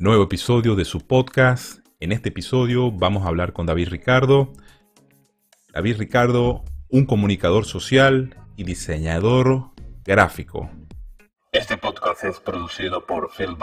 Nuevo episodio de su podcast. En este episodio vamos a hablar con David Ricardo. David Ricardo, un comunicador social y diseñador gráfico. Este podcast es producido por Phil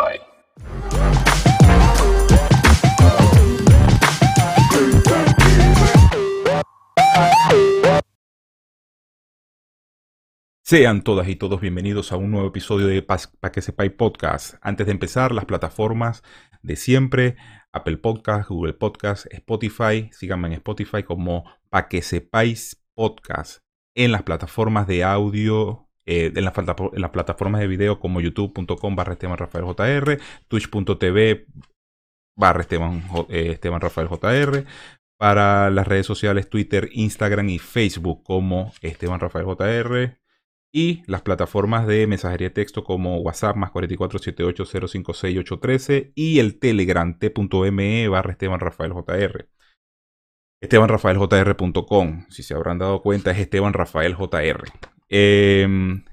Sean todas y todos bienvenidos a un nuevo episodio de Pa' que sepáis podcast. Antes de empezar, las plataformas de siempre, Apple Podcast, Google Podcast, Spotify, síganme en Spotify como Pa' que sepáis podcast. En las plataformas de audio, eh, en, las, en, las, plataformas de video como youtube.com barra Esteban Rafael JR, twitch.tv barra Esteban, eh, Esteban Rafael JR, para las redes sociales Twitter, Instagram y Facebook como Esteban Rafael JR y las plataformas de mensajería de texto como WhatsApp más 44780568813 y el Telegram t.me barra Esteban Rafael JR. EstebanRafaelJR.com, si se habrán dado cuenta, es Esteban Rafael JR. Em,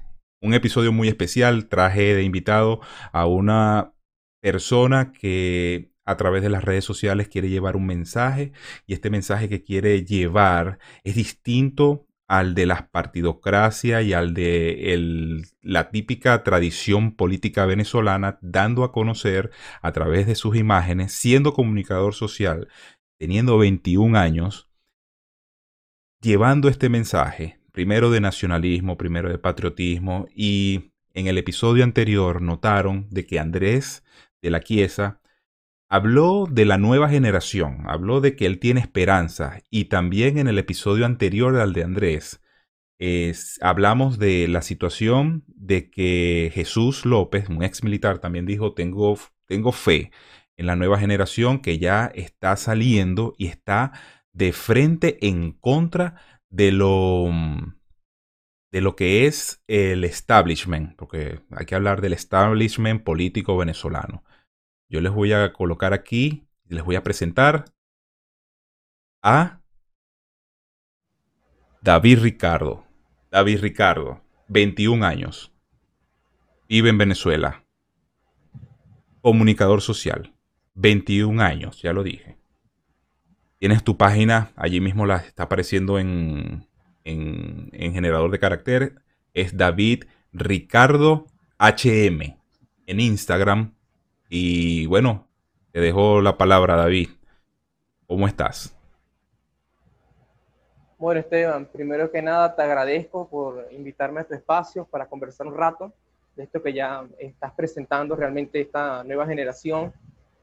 un episodio muy especial, traje de invitado a una persona que a través de las redes sociales quiere llevar un mensaje y este mensaje que quiere llevar es distinto al de las partidocracia y al de la típica tradición política venezolana, dando a conocer a través de sus imágenes, siendo comunicador social, teniendo 21 años, llevando este mensaje, primero de nacionalismo, primero de patriotismo, y en el episodio anterior notaron de que Andrés de la Quiesa Habló de la nueva generación, habló de que él tiene esperanza y también en el episodio anterior al de Andrés hablamos de la situación de que Jesús López, un ex militar, también dijo, tengo, tengo fe en la nueva generación que ya está saliendo y está de frente en contra de lo, de lo que es el establishment, porque hay que hablar del establishment político venezolano. Yo les voy a colocar aquí, les voy a presentar a David Ricardo. David Ricardo, 21 años. Vive en Venezuela. Comunicador social. 21 años, ya lo dije. Tienes tu página, allí mismo la está apareciendo en, en, en generador de carácter. Es David Ricardo HM en Instagram y bueno, te dejo la palabra, David. ¿Cómo estás? Bueno, Esteban, primero que nada te agradezco por invitarme a tu espacio para conversar un rato de esto que ya estás presentando realmente esta nueva generación,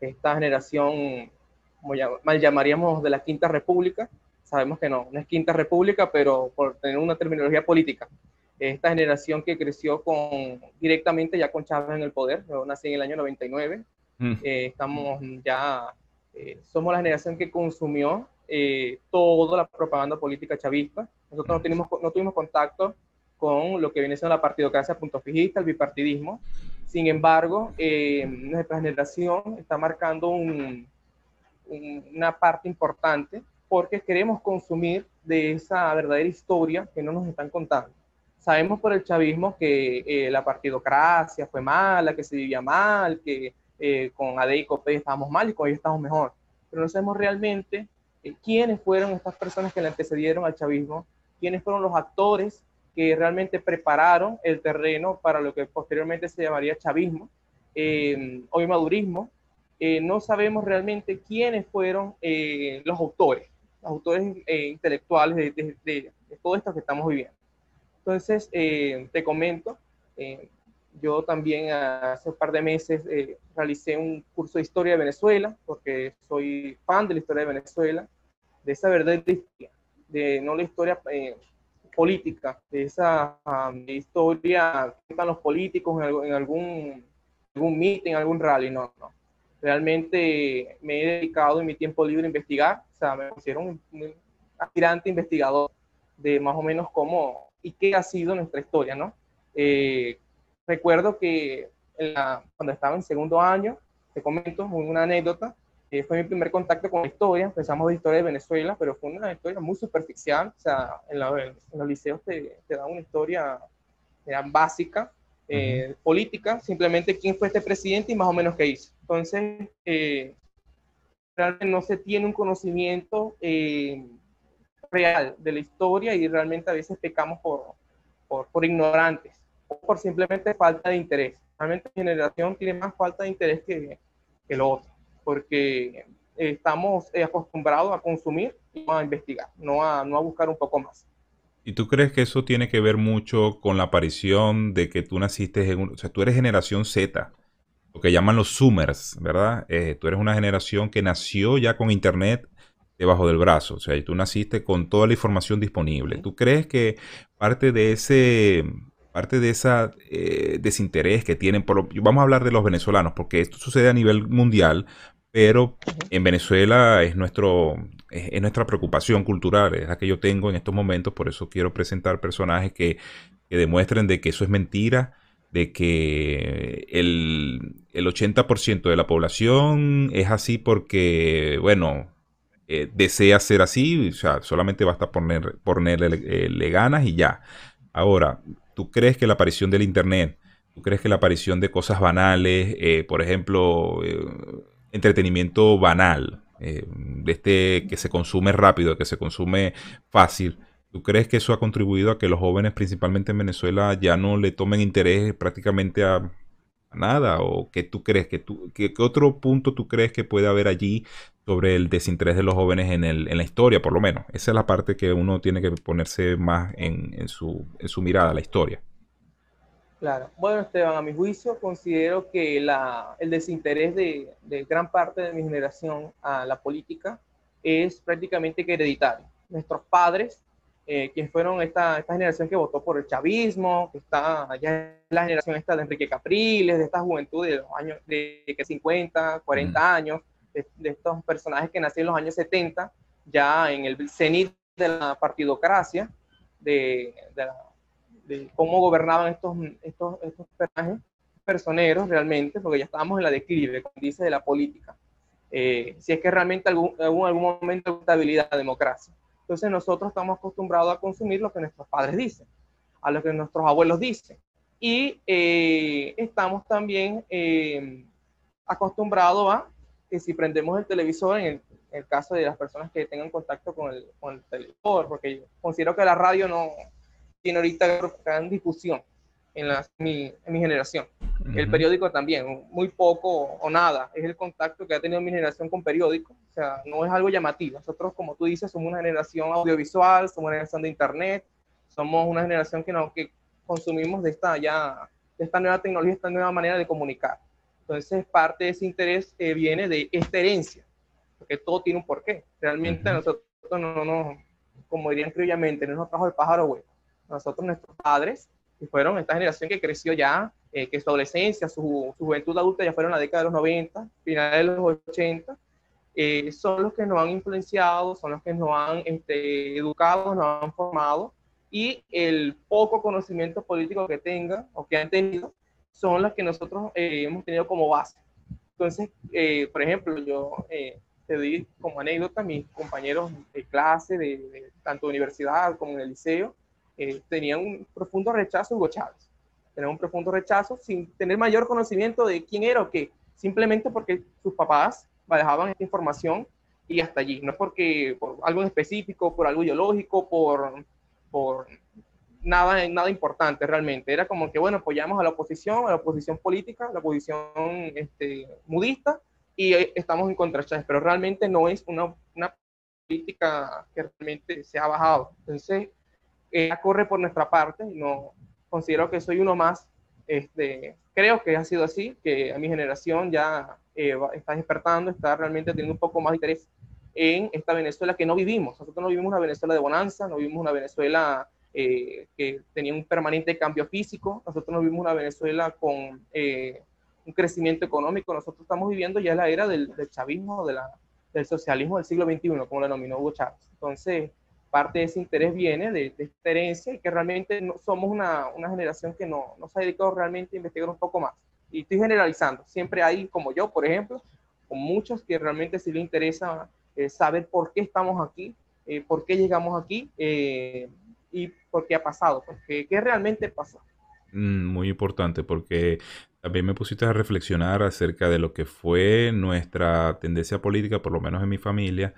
esta generación, como mal llamaríamos, de la Quinta República. Sabemos que no, no es Quinta República, pero por tener una terminología política. Esta generación que creció con, directamente ya con Chávez en el poder, yo nací en el año 99, mm. eh, estamos ya, eh, somos la generación que consumió eh, toda la propaganda política chavista. Nosotros no, mm. tenemos, no tuvimos contacto con lo que viene siendo la partidocracia punto fijista, el bipartidismo. Sin embargo, nuestra generación está marcando un, una parte importante porque queremos consumir de esa verdadera historia que no nos están contando. Sabemos por el chavismo que eh, la partidocracia fue mala, que se vivía mal, que eh, con AD y COPE estábamos mal y con ellos estamos mejor. Pero no sabemos realmente eh, quiénes fueron estas personas que le antecedieron al chavismo, quiénes fueron los actores que realmente prepararon el terreno para lo que posteriormente se llamaría chavismo, hoy madurismo. no sabemos realmente quiénes fueron los autores, los autores intelectuales de, de todo esto que estamos viviendo. Entonces, eh, te comento, eh, yo también hace un par de meses eh, realicé un curso de historia de Venezuela, porque soy fan de la historia de Venezuela, de esa verdadera historia, de no la historia política, de esa um, historia que están los políticos en, en algún, algún meeting, algún rally, no, no. Realmente me he dedicado en mi tiempo libre a investigar, o sea, me pusieron un, un aspirante investigador de más o menos cómo y qué ha sido nuestra historia, ¿no? Eh, recuerdo que cuando estaba en segundo año, te comento una anécdota, eh, fue mi primer contacto con la historia, empezamos de historia de Venezuela, pero fue una historia muy superficial, o sea, en, los liceos te, te dan una historia básica, política, simplemente quién fue este presidente y más o menos qué hizo. Entonces, realmente no se tiene un conocimiento real de la historia y realmente a veces pecamos por, por, ignorantes o por simplemente falta de interés. Realmente generación tiene más falta de interés que, que lo otro, porque estamos acostumbrados a consumir y no a investigar, no a, no a buscar un poco más. ¿Y tú crees que eso tiene que ver mucho con la aparición de que tú naciste en un, o sea, tú eres generación Z, lo que llaman los Zoomers, ¿verdad? Eh, tú eres una generación que nació ya con Internet debajo del brazo, o sea, y tú naciste con toda la información disponible. ¿Tú crees que parte de ese, parte de esa eh, desinterés que tienen, por vamos a hablar de los venezolanos, porque esto sucede a nivel mundial, pero en Venezuela es, nuestro, es, nuestra preocupación cultural, es la que yo tengo en estos momentos, por eso quiero presentar personajes que, que demuestren de que eso es mentira, de que el, el 80% de la población es así porque, bueno, eh, desea ser así, o sea, solamente basta poner, ponerle ganas y ya. Ahora, ¿tú crees que la aparición del Internet, tú crees que la aparición de cosas banales, eh, por ejemplo, eh, entretenimiento banal, de este que se consume rápido, que se consume fácil, ¿Tú crees que eso ha contribuido a que los jóvenes, principalmente en Venezuela, ya no le tomen interés prácticamente a, nada? ¿O qué tú crees? que tú, qué, otro punto tú crees que puede haber allí sobre el desinterés de los jóvenes en, el, en la historia, por lo menos? Esa es la parte que uno tiene que ponerse más en, en, su, en su mirada, la historia. Claro. Bueno, Esteban, a mi juicio considero que la, el desinterés de, de, gran parte de mi generación a la política es prácticamente hereditario. Nuestros padres eh, quienes fueron esta, esta generación que votó por el chavismo, que está allá la generación esta de Enrique Capriles, de esta juventud de los años de, 50, 40 mm. años, de, estos personajes que nacieron en los años 70, ya en el cenit de la partidocracia, de, de, cómo gobernaban estos, estos, estos personajes personeros realmente, porque ya estábamos en la declive, como dice, de la política. Eh, si es que realmente algún, algún, momento de estabilidad de democracia. Entonces nosotros estamos acostumbrados a consumir lo que nuestros padres dicen, a lo que nuestros abuelos dicen. Y eh, estamos también eh, acostumbrados a que si prendemos el televisor, en el, caso de las personas que tengan contacto con el, con el televisor, porque yo considero que la radio no tiene ahorita gran difusión en, la, mi, en mi generación. El periódico también, muy poco o nada. Es el contacto que ha tenido mi generación con periódico. O sea, no es algo llamativo. Nosotros, como tú dices, somos una generación audiovisual, somos una generación de internet, somos una generación que, no, que consumimos de esta, ya, de esta nueva tecnología, esta nueva manera de comunicar. Entonces, parte de ese interés eh, viene de esta herencia, porque todo tiene un porqué. Realmente nosotros no, no, como dirían criollamente, no nos trajo el pájaro hueco. Nosotros, nuestros padres, que fueron esta generación que creció ya, eh, que su adolescencia, su, juventud adulta ya fueron la década de los 90, finales de los 80, eh, son los que nos han influenciado, son los que nos han este, educado, nos han formado, y el poco conocimiento político que tengan o que han tenido son los que nosotros eh, hemos tenido como base. Entonces, por ejemplo, yo te doy como anécdota, mis compañeros de clase, de, de tanto universidad como en el liceo, eh, tenían un profundo rechazo a Hugo Chávez. Tenían un profundo rechazo sin tener mayor conocimiento de quién era o qué, simplemente porque sus papás manejaban esta información y hasta allí, no porque por algo específico, por algo ideológico, por, por nada, nada importante realmente. Era como que, bueno, apoyamos a la oposición, a la oposición política, a la oposición este, mudista, y eh, estamos en contra Chávez, pero realmente no es una, una política que realmente se ha bajado. Entonces, ella corre por nuestra parte, no considero que soy uno más. Este, creo que ha sido así, que a mi generación ya eh, está despertando, está realmente teniendo un poco más de interés en esta Venezuela que no vivimos. Nosotros no vivimos una Venezuela de bonanza, no vivimos una Venezuela eh, que tenía un permanente cambio físico, nosotros no vivimos una Venezuela con eh, un crecimiento económico, nosotros estamos viviendo ya la era del, chavismo, de la, del socialismo del siglo XXI, como lo denominó Hugo Chávez. Entonces, parte de ese interés viene de, esta herencia y que realmente no, somos una, una generación que no, no, se ha dedicado realmente a investigar un poco más. Y estoy generalizando. Siempre hay, como yo, por ejemplo, con muchos que realmente sí les interesa eh, saber por qué estamos aquí, eh, por qué llegamos aquí eh, y por qué ha pasado, porque qué realmente pasó. Mm, muy importante porque también me pusiste a reflexionar acerca de lo que fue nuestra tendencia política, por lo menos en mi familia.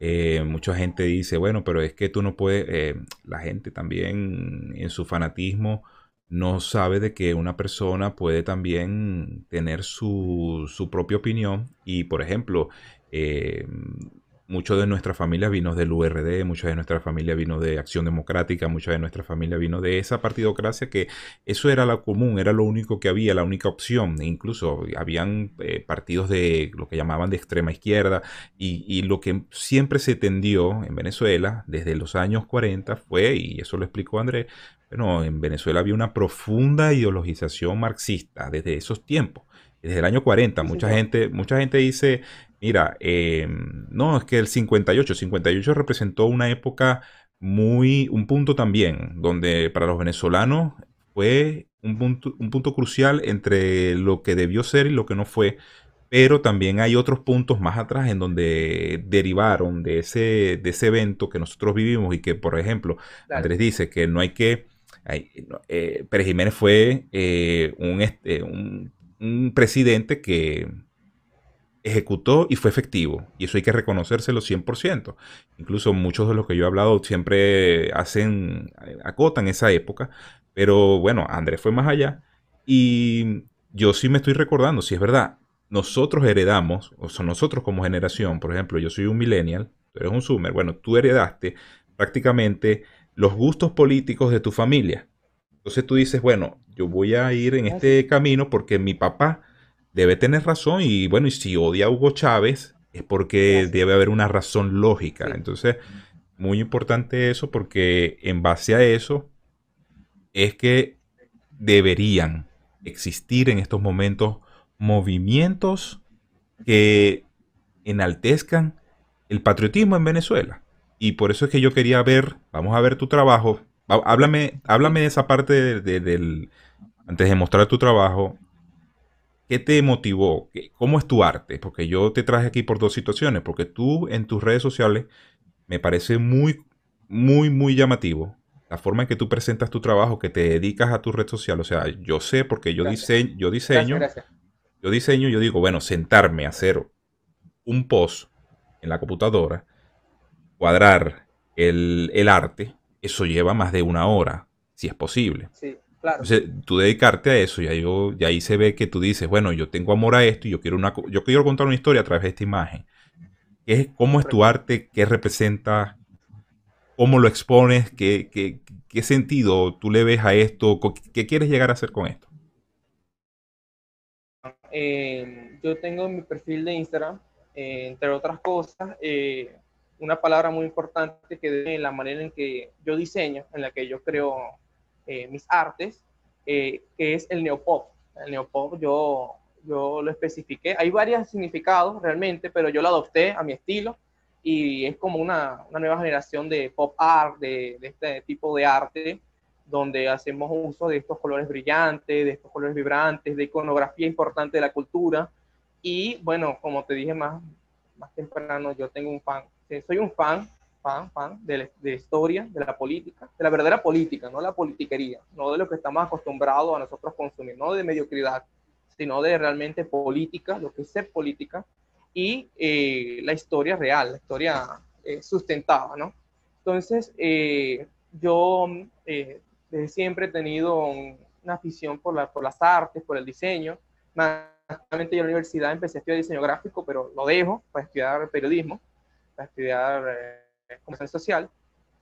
Eh, mucha gente dice, bueno, pero es que tú no puedes, eh, la gente también en su fanatismo no sabe de que una persona puede también tener su, su propia opinión y, por ejemplo, eh, mucho de nuestra familia vino del URD, mucha de nuestra familia vino de Acción Democrática, mucha de nuestra familia vino de esa partidocracia que eso era lo común, era lo único que había, la única opción. E incluso habían eh, partidos de lo que llamaban de extrema izquierda y, y, lo que siempre se tendió en Venezuela desde los años 40 fue, y eso lo explicó Andrés, bueno, en Venezuela había una profunda ideologización marxista desde esos tiempos desde el año 40. Mucha gente, mucha gente dice, Mira, em, no, es que el 58, 58 representó una época muy, un punto también, donde para los venezolanos fue un punto, un punto crucial entre lo que debió ser y lo que no fue, pero también hay otros puntos más atrás en donde derivaron de ese, de ese evento que nosotros vivimos y que, por ejemplo, Andrés dice que no hay que... Eh, Pérez Jiménez fue eh, un, este, un, un presidente que ejecutó y fue efectivo. Y eso hay que reconocérselo 100%. Incluso muchos de los que yo he hablado siempre hacen, eh, acotan esa época. Pero bueno, Andrés fue más allá. Y yo sí me estoy recordando, si es verdad, nosotros heredamos, o sea, nosotros como generación, por ejemplo, yo soy un millennial, tú eres un zoomer, bueno, tú heredaste prácticamente los gustos políticos de tu familia. Entonces tú dices, bueno, yo voy a ir en este camino porque mi papá debe tener razón y bueno, y si odia a Hugo Chávez es porque debe haber una razón lógica. Entonces, muy importante eso porque en base a eso es que deberían existir en estos momentos movimientos que enaltezcan el patriotismo en Venezuela. Y por eso es que yo quería ver, vamos a ver tu trabajo. Háblame, háblame de esa parte del, antes de mostrar tu trajo, ¿Qué te motivó? ¿Cómo es tu arte? Porque yo te traje aquí por dos situaciones, porque tú en tus redes sociales me parece muy, muy, muy llamativo la forma en que tú presentas tu trabajo, que te dedicas a tu red social. O sea, yo sé porque yo diseño, yo diseño, yo diseño, yo digo, bueno, sentarme a hacer un post en la computadora, cuadrar el, el arte, eso lleva más de una hora, si es posible. Sí. Entonces, tú dedicarte a eso, y ahí, ahí se ve que tú dices, bueno, yo tengo amor a esto y yo quiero, una, yo quiero contar una historia a través de esta imagen. ¿Qué es, ¿Cómo es tu arte? ¿Qué representa? ¿Cómo lo expones? ¿Qué, qué, qué sentido tú le ves a esto? ¿Qué quieres llegar a hacer con esto? Eh, yo tengo en mi perfil de Instagram, eh, entre otras cosas, eh, una palabra muy importante que es la manera en que yo diseño, en la que yo creo eh, mis artes, eh, que es el neopop. El neopop yo, yo lo especifiqué. Hay varios significados realmente, pero yo lo adopté a mi estilo y es como una, una nueva generación de pop art, de, de, este tipo de arte, donde hacemos uso de estos colores brillantes, de estos colores vibrantes, de iconografía importante de la cultura. Y bueno, como te dije más, más temprano, yo tengo un fan, soy un fan fan, fan de la, historia, de la política, de la verdadera política, no la politiquería, no de lo que estamos acostumbrados a nosotros consumir, no de mediocridad, sino de realmente política, lo que es ser política, y eh, la historia real, la historia eh, sustentada, ¿no? Entonces, eh, yo desde siempre he tenido una afición por, la, por las artes, por el diseño. Más yo en la universidad empecé a estudiar diseño gráfico, pero lo dejo para estudiar periodismo, para estudiar comunicación social.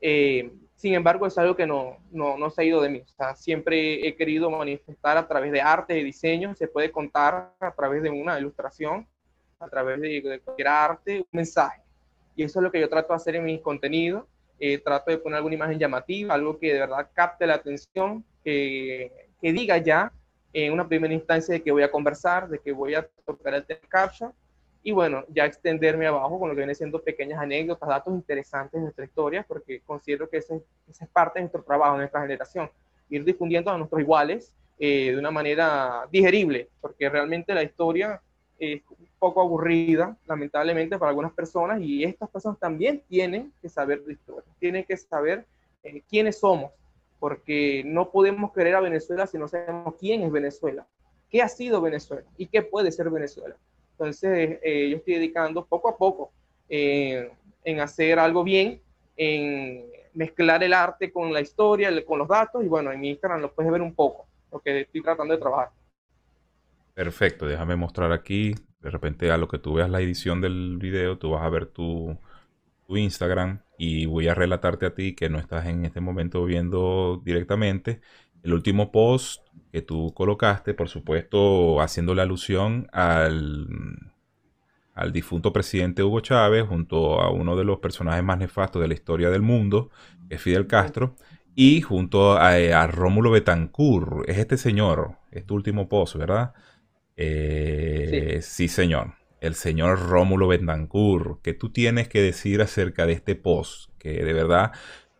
Eh, sin embargo, es algo que no, no, no, se ha ido de mí. O sea, siempre he querido manifestar a través de arte, de diseño, se puede contar a través de una ilustración, a través de, cualquier arte, un mensaje. Y eso es lo que yo trato de hacer en mis contenidos. Eh, trato de poner alguna imagen llamativa, algo que de verdad capte la atención, que, que diga ya en una primera instancia de que voy a conversar, de que voy a tocar el caption y bueno, ya extenderme abajo con lo que viene siendo pequeñas anécdotas, datos interesantes de nuestra historia, porque considero que esa es parte de nuestro trabajo, de nuestra generación, ir difundiendo a nuestros iguales eh, de una manera digerible, porque realmente la historia es un poco aburrida, lamentablemente, para algunas personas, y estas personas también tienen que saber de historia, tienen que saber eh, quiénes somos, porque no podemos querer a Venezuela si no sabemos quién es Venezuela, qué ha sido Venezuela y qué puede ser Venezuela. Entonces, eh, yo estoy dedicando poco a poco eh, en hacer algo bien, en mezclar el arte con la historia, con los datos, y bueno, en mi Instagram lo puedes ver un poco, lo que estoy tratando de trabajar. Perfecto, déjame mostrar aquí, de repente a lo que tú veas la edición del video, tú vas a ver tu, tu Instagram y voy a relatarte a ti que no estás en este momento viendo directamente el último post que tú colocaste, por supuesto, haciéndole alusión al, al difunto presidente Hugo Chávez, junto a uno de los personajes más nefastos de la historia del mundo, que es Fidel Castro, y junto a, Rómulo Betancourt. Es este señor, este último post, ¿verdad? Eh, sí. señor. El señor Rómulo Betancourt. ¿Qué tú tienes que decir acerca de este post? Que de verdad,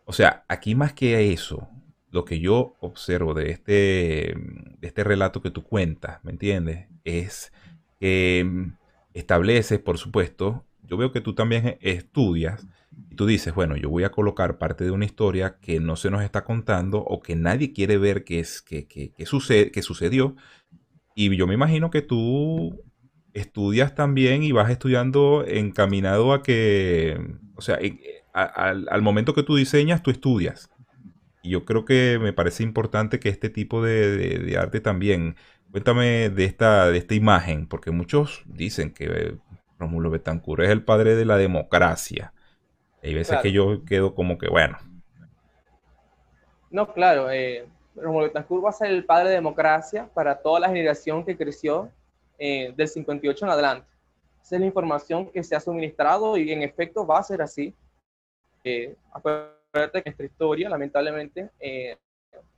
o sea, aquí más que eso, lo que yo observo de este, de este relato que tú cuentas, ¿me entiendes? Es que mm, estableces, por supuesto, yo veo que tú también estudias y tú dices, bueno, yo voy a colocar parte de una historia que no se nos está contando o que nadie quiere ver que, es, que, que, que, sucede, que sucedió. Y yo me imagino que tú estudias también y vas estudiando encaminado a que, o sea, al, al momento que tú diseñas, tú estudias. Y yo creo que me parece importante que este tipo de, arte también. Cuéntame de esta, de esta imagen, porque muchos dicen que Rómulo Betancourt es el padre de la democracia. Hay veces que yo quedo como que, bueno. No, claro, eh, Rómulo Betancourt va a ser el padre de democracia para toda la generación que creció eh, del 58 en adelante. Esa es la información que se ha suministrado y en efecto va a ser así. Eh, que nuestra historia, lamentablemente, eh,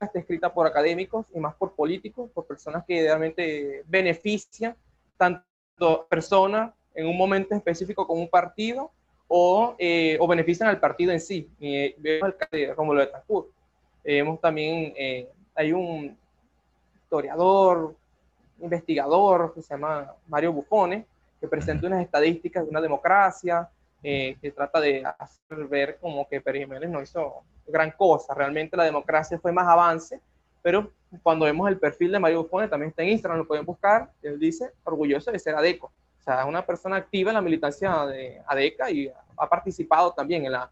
está escrita por académicos y más por políticos, por personas que realmente benefician tanto personas en un momento específico con un partido o, eh, o benefician al partido en sí. Y vemos el caso de Rómulo Betancourt. vemos también, eh, hay un historiador, investigador que se llama Mario Buffone, que presenta unas estadísticas de una democracia, eh, que trata de hacer ver como que Pérez Jiménez no hizo gran cosa. Realmente la democracia fue más avance, pero cuando vemos el perfil de Mario Buffone, también está en Instagram, lo pueden buscar, él dice, orgulloso de ser ADECO. O sea, una persona activa en la militancia de ADECA y ha participado también en la,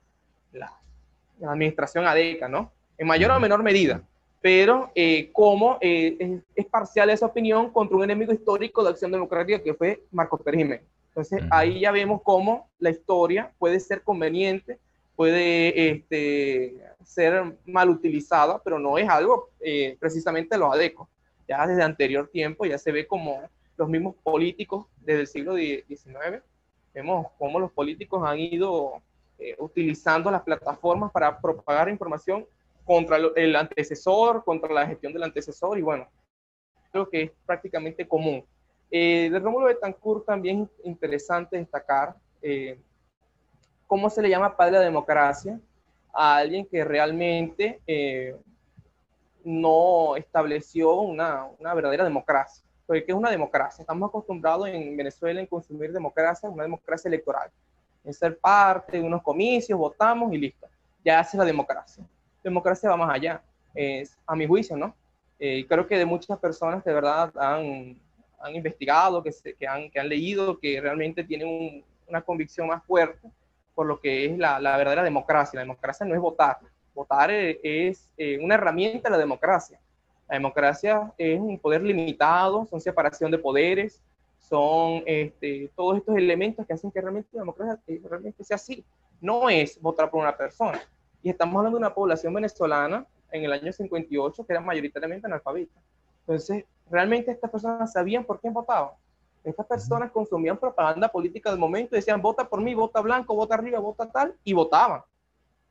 la, administración ADECA, ¿no? En mayor o menor medida. Pero eh, como eh, es, es, parcial esa opinión contra un enemigo histórico de Acción Democrática que fue Marcos Pérez Jiménez. Entonces ahí ya vemos cómo la historia puede ser conveniente, puede este, ser mal utilizada, pero no es algo eh, precisamente lo adeco. Ya desde anterior tiempo ya se ve como los mismos políticos desde el siglo XIX, vemos cómo los políticos han ido eh, utilizando las plataformas para propagar información contra el antecesor, contra la gestión del antecesor y bueno, creo que es prácticamente común. Eh, de Rómulo Betancourt también es interesante destacar eh, cómo se le llama padre de la democracia a alguien que realmente eh, no estableció una, una, verdadera democracia. Porque ¿qué es una democracia? Estamos acostumbrados en Venezuela en consumir democracia, una democracia electoral. En ser parte de unos comicios, votamos y listo. Ya hace la democracia. democracia va más allá, es, a mi juicio, ¿no? Creo que de muchas personas de verdad han han investigado, que, que, han, que han leído, que realmente tienen una convicción más fuerte por lo que es la, la, verdadera democracia. La democracia no es votar. Votar es, eh, una herramienta de la democracia. La democracia es un poder limitado, son separación de poderes, son este, todos estos elementos que hacen que realmente la democracia eh, realmente sea así. No es votar por una persona. Y estamos hablando de una población venezolana en el año 58 que era mayoritariamente analfabeta. Entonces, realmente estas personas sabían por quién votaban. Estas personas consumían propaganda política del momento, decían, vota por mí, vota blanco, vota arriba, vota tal, y votaban.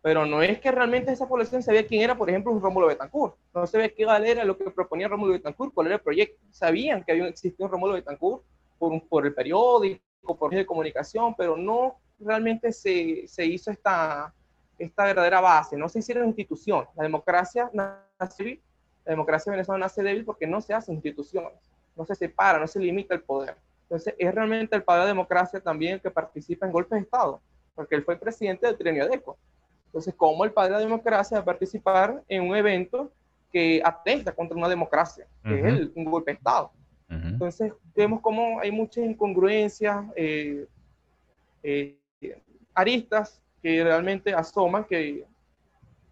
Pero no es que realmente esa población sabía quién era, por ejemplo, un Rómulo Betancourt. No se ve qué era lo que proponía Rómulo Betancourt, cuál era el proyecto. Sabían que había existido un Rómulo Betancourt por, por el periódico, por de comunicación, pero no realmente se, se hizo esta, esta verdadera base, no se hicieron instituciones. La democracia nació la democracia venezolana nace débil porque no se hacen instituciones, no se separa, no se limita el poder. Entonces, es realmente el padre de la democracia también el que participa en golpes de Estado, porque él fue presidente del trienio ADECO. Entonces, ¿cómo el padre de la democracia va a participar en un evento que atenta contra una democracia, que es un golpe de Estado? Entonces, vemos cómo hay muchas incongruencias, eh, eh, aristas que realmente asoman que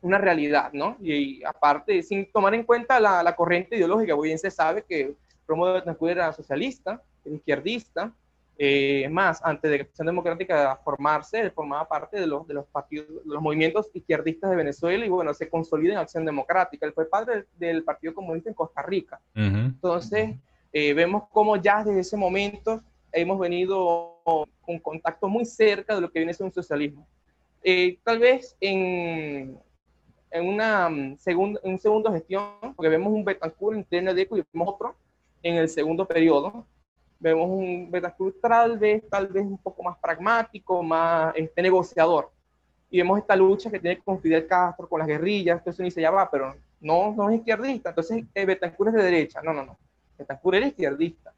una realidad, ¿no? Y, aparte, sin tomar en cuenta la, corriente ideológica, muy bien se sabe que Romo de Betancourt era socialista, era izquierdista, eh, más, antes de que la Acción Democrática formarse, él formaba parte de los, de los partidos, los movimientos izquierdistas de Venezuela y bueno, se consolida en Acción Democrática. Él fue padre del, Partido Comunista en Costa Rica. Entonces, eh, vemos cómo ya desde ese momento hemos venido con contacto muy cerca de lo que viene a ser un socialismo. Eh, tal vez en, en una mm, segunda, en segundo gestión, porque vemos un Betancourt en TND y vemos otro en el segundo periodo, vemos un Betancourt tal vez, tal vez un poco más pragmático, más este, negociador. Y vemos esta lucha que tiene con Fidel Castro, con las guerrillas, entonces uno dice, ya va, pero no, no es izquierdista, entonces eh, Betancourt es de derecha. No, no, no. Betancourt era izquierdista.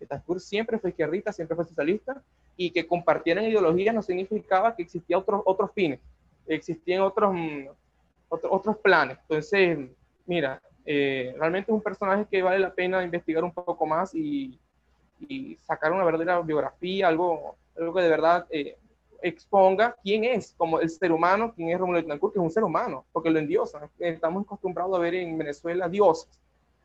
Betancourt siempre fue izquierdista, siempre fue socialista, y que compartieran ideologías no significaba que existían otros, otros fines, existían otros, mm, otros, otros planes. Entonces, mira, eh, realmente es un personaje que vale la pena investigar un poco más y, y sacar una verdadera biografía, algo, algo que de verdad eh, exponga quién es como el ser humano, quién es Rómulo Betancourt, que es un ser humano, porque lo endiosan. Estamos acostumbrados a ver en Venezuela dioses.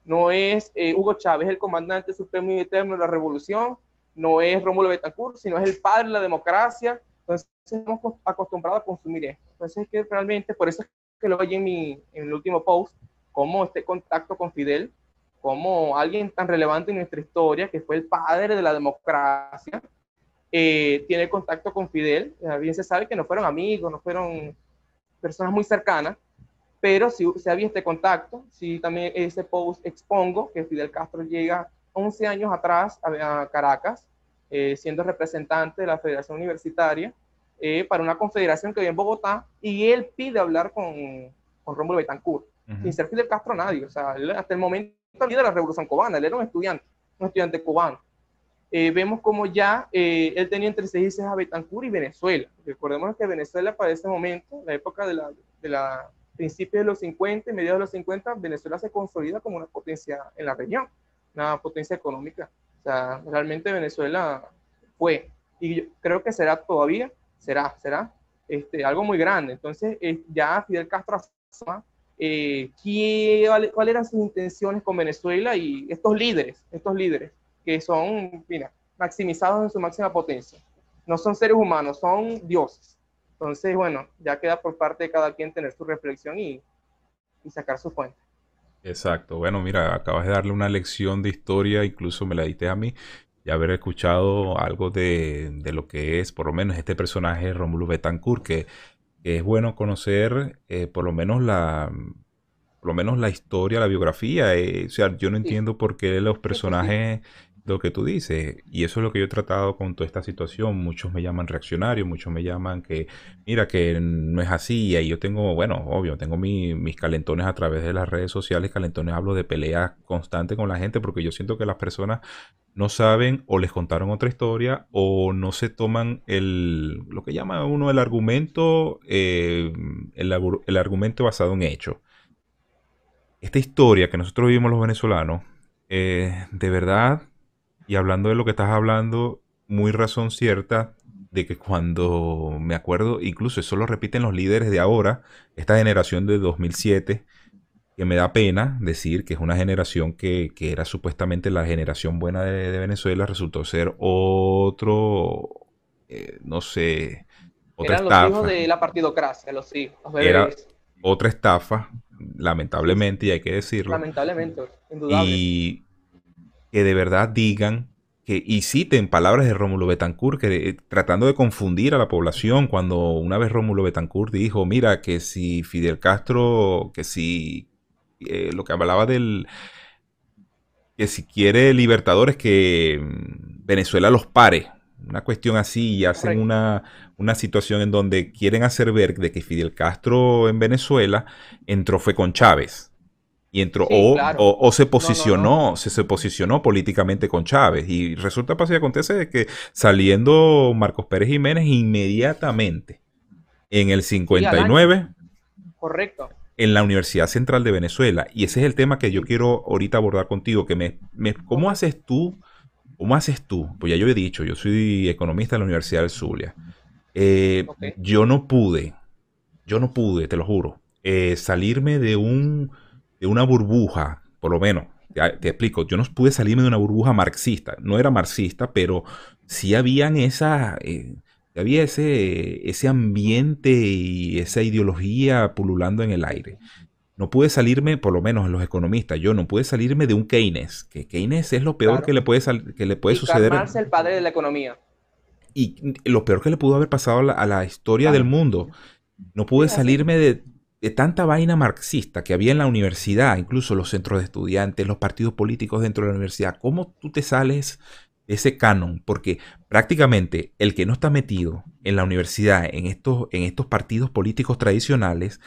No es eh, Hugo Chávez, el comandante supremo y eterno de la revolución, no es Rómulo Betancourt, sino es el padre de la democracia. Entonces, estamos acostumbrados a consumir esto. Entonces, es que realmente, por eso es que lo oí en, mi, en el último post, como este contacto con Fidel como alguien tan relevante en nuestra historia, que fue el padre de la democracia, eh, tiene contacto con Fidel. Bien se sabe que no fueron amigos, no fueron personas muy cercanas, pero si se había este contacto. Sí, también ese post expongo que Fidel Castro llega 11 años atrás a, Caracas, eh, siendo representante de la Federación Universitaria, eh, para una confederación que había en Bogotá, y él pide hablar con, con Rómulo Betancourt, sin ser Fidel Castro nadie. O sea, hasta el momento de la Revolución Cubana, él era un estudiante, un estudiante cubano. Eh, vemos como ya eh, él tenía entre seis y a Betancourt y Venezuela. Recordemos que Venezuela para ese momento, la época de la, de la principios de los 50 y mediados de los 50, Venezuela se consolida como una potencia en la región, una potencia económica. O sea, realmente Venezuela fue, y creo que será todavía, será, será este, algo muy grande. Entonces, eh, ya Fidel Castro eh, cuáles eran sus intenciones con Venezuela y estos líderes, estos líderes que son, mira, maximizados en su máxima potencia. No son seres humanos, son dioses. Entonces, bueno, ya queda por parte de cada quien tener su reflexión y, y sacar su fuente. Exacto. Bueno, mira, acabas de darle una lección de historia, incluso me la diste a mí, y haber escuchado algo de, de, lo que es, por lo menos, este personaje Rómulo Betancourt, que es bueno conocer eh, por lo menos la por lo menos la historia, la biografía. Eh, o sea, yo no entiendo por qué los personajes, lo que tú dices, y eso es lo que yo he tratado con toda esta situación. Muchos me llaman reaccionario, muchos me llaman que, mira, que no es así. Y ahí yo tengo, bueno, obvio, tengo mis calentones a través de las redes sociales. Calentones hablo de peleas constantes con la gente porque yo siento que las personas no saben o les contaron otra historia o no se toman el, lo que llama uno el argumento, eh, el, argumento basado en hechos. Esta historia que nosotros vivimos los venezolanos, eh, de verdad, y hablando de lo que estás hablando, muy razón cierta de que cuando me acuerdo, incluso eso lo repiten los líderes de ahora, esta generación de 2007, que me da pena decir que es una generación que, era supuestamente la generación buena de, Venezuela, resultó ser otro, eh, no sé, otra Eran estafa. los hijos de la partidocracia, los hijos. Era otra estafa, lamentablemente, y hay que decirlo. Lamentablemente, indudable. Y que de verdad digan que, y citen palabras de Rómulo Betancourt, que tratando de confundir a la población, cuando una vez Rómulo Betancourt dijo, mira, que si Fidel Castro, que si eh, lo que hablaba del que si quiere libertadores que mm, Venezuela los pare. Una cuestión así y hacen una, situación en donde quieren hacer ver de que Fidel Castro en Venezuela entró fue con Chávez. Y entró, o, se posicionó, Se, se posicionó políticamente con Chávez. Y resulta, pasa y acontece de que saliendo Marcos Pérez Jiménez inmediatamente en el 59. Correcto. En la Universidad Central de Venezuela. Y ese es el tema que yo quiero ahorita abordar contigo. Que me, ¿Cómo haces tú? ¿Cómo haces tú? Pues ya yo he dicho, yo soy economista de la Universidad del Zulia. Eh, yo no pude, yo no pude, te lo juro, eh, salirme de, un, de una burbuja, por lo menos, te, explico, yo no pude salirme de una burbuja marxista, no era marxista, pero sí habían esa, eh, había ese, ese ambiente y esa ideología pululando en el aire. No pude salirme, por lo menos en los economistas, yo no pude salirme de un Keynes, que Keynes es lo peor que le puede, que le puede y suceder. Marx el padre de la economía. Y lo peor que le pudo haber pasado a la, historia del mundo. No pude salirme de, de tanta vaina marxista que había en la universidad, incluso los centros de estudiantes, los partidos políticos dentro de la universidad. ¿Cómo tú te sales ese canon, porque prácticamente el que no está metido en la universidad, en estos, en estos partidos políticos tradicionales,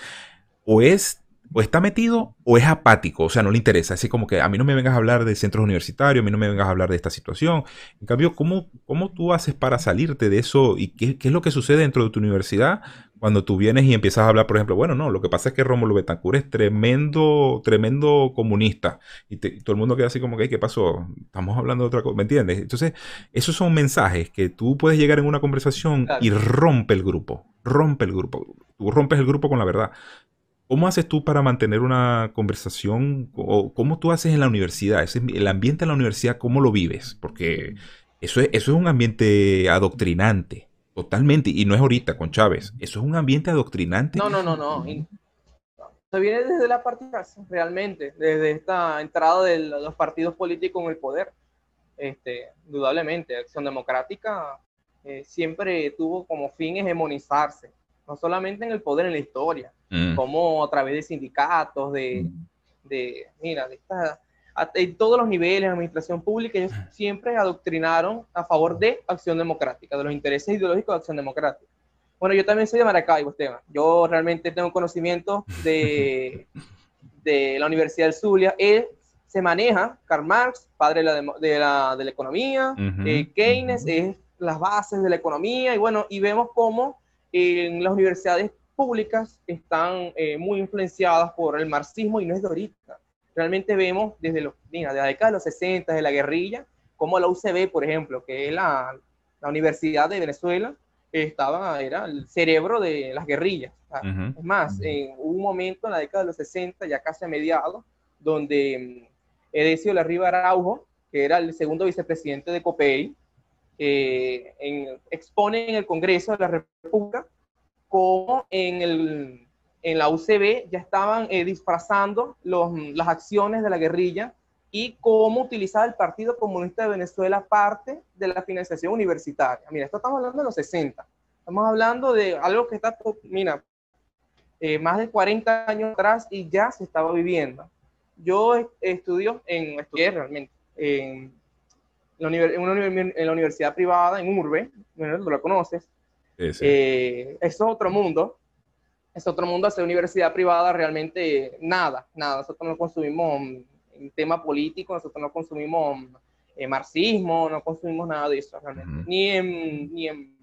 o es o está metido o es apático, o sea, no le interesa. Así como que a mí no me vengas a hablar de centros universitarios, a mí no me vengas a hablar de esta situación. En cambio, ¿cómo, cómo tú haces para salirte de eso y qué, qué, es lo que sucede dentro de tu universidad cuando tú vienes y empiezas a hablar, por ejemplo, bueno, no, lo que pasa es que Rómulo Betancourt es tremendo, tremendo comunista y, todo el mundo queda así como que, ¿qué pasó? Estamos hablando de otra cosa, ¿me entiendes? Entonces, esos son mensajes que tú puedes llegar en una conversación y rompe el grupo, rompe el grupo. Tú rompes el grupo con la verdad. ¿Cómo haces tú para mantener una conversación? ¿O cómo tú haces en la universidad? el ambiente en la universidad, ¿cómo lo vives? Porque eso es, eso es un ambiente adoctrinante, totalmente. Y no es ahorita con Chávez. Eso es un ambiente adoctrinante. No, no, no, no. Se viene desde la partida, realmente, desde esta entrada de los partidos políticos en el poder. Este, indudablemente, Acción Democrática eh, siempre tuvo como fin hegemonizarse no solamente en el poder, en la historia, mm. como a través de sindicatos, de, de mira, de esta, en todos los niveles de administración pública, ellos siempre adoctrinaron a favor de acción democrática, de los intereses ideológicos de acción democrática. Bueno, yo también soy de Maracaibo, Esteban. Yo realmente tengo conocimiento de, de la Universidad del Zulia. Él se maneja, Karl Marx, padre de la, de la, de la economía, eh, Keynes es las bases de la economía, y bueno, y vemos cómo en las universidades públicas están eh, muy influenciadas por el marxismo y no es de ahorita. Realmente vemos desde los, mira, de la década de los 60, de la guerrilla, como la UCB, por ejemplo, que es la, la Universidad de Venezuela, estaba, era el cerebro de las guerrillas. Es más, en, un momento en la década de los 60, ya casi a mediados, donde mm, Edesio Larriba Araujo, que era el segundo vicepresidente de COPEI, eh, en, expone en el Congreso de la República como en, el, en la UCB ya estaban eh, disfrazando los, las acciones de la guerrilla y cómo utilizaba el Partido Comunista de Venezuela parte de la financiación universitaria. Mira, esto estamos hablando de los 60. Estamos hablando de algo que está, mira, eh, más de 40 años atrás y ya se estaba viviendo. Yo estudio en, estudié realmente en en, la universidad privada, en Urbe, tú la conoces, eh, es otro mundo, es otro mundo hacer universidad privada, realmente nada, nada, nosotros no consumimos en tema político, nosotros no consumimos eh, marxismo, no consumimos nada de eso, realmente, ni en, ni en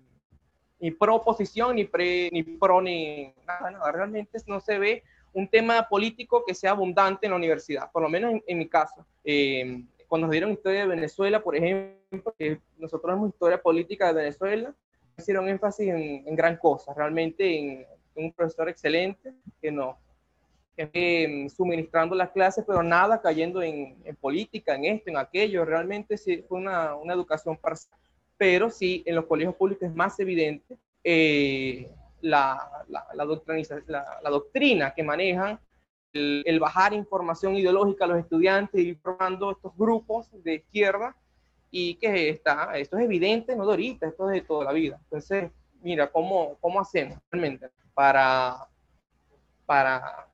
ni pro oposición, ni, pre, ni pro, ni nada, nada, realmente no se ve un tema político que sea abundante en la universidad, por lo menos en, mi caso. Eh, cuando nos dieron historia de Venezuela, por ejemplo, nosotros vemos historia política de Venezuela, hicieron énfasis en, gran cosa, realmente en, un profesor excelente que nos eh, suministrando las clases, pero nada cayendo en, política, en esto, en aquello. Realmente sí fue una, una educación parcial. Pero sí, en los colegios públicos es más evidente eh, la, la, la, la, doctrina que manejan el, bajar información ideológica a los estudiantes y formando estos grupos de izquierda y que está, esto es evidente, no de ahorita, esto es de toda la vida. Entonces, mira, ¿cómo, cómo hacemos realmente para, para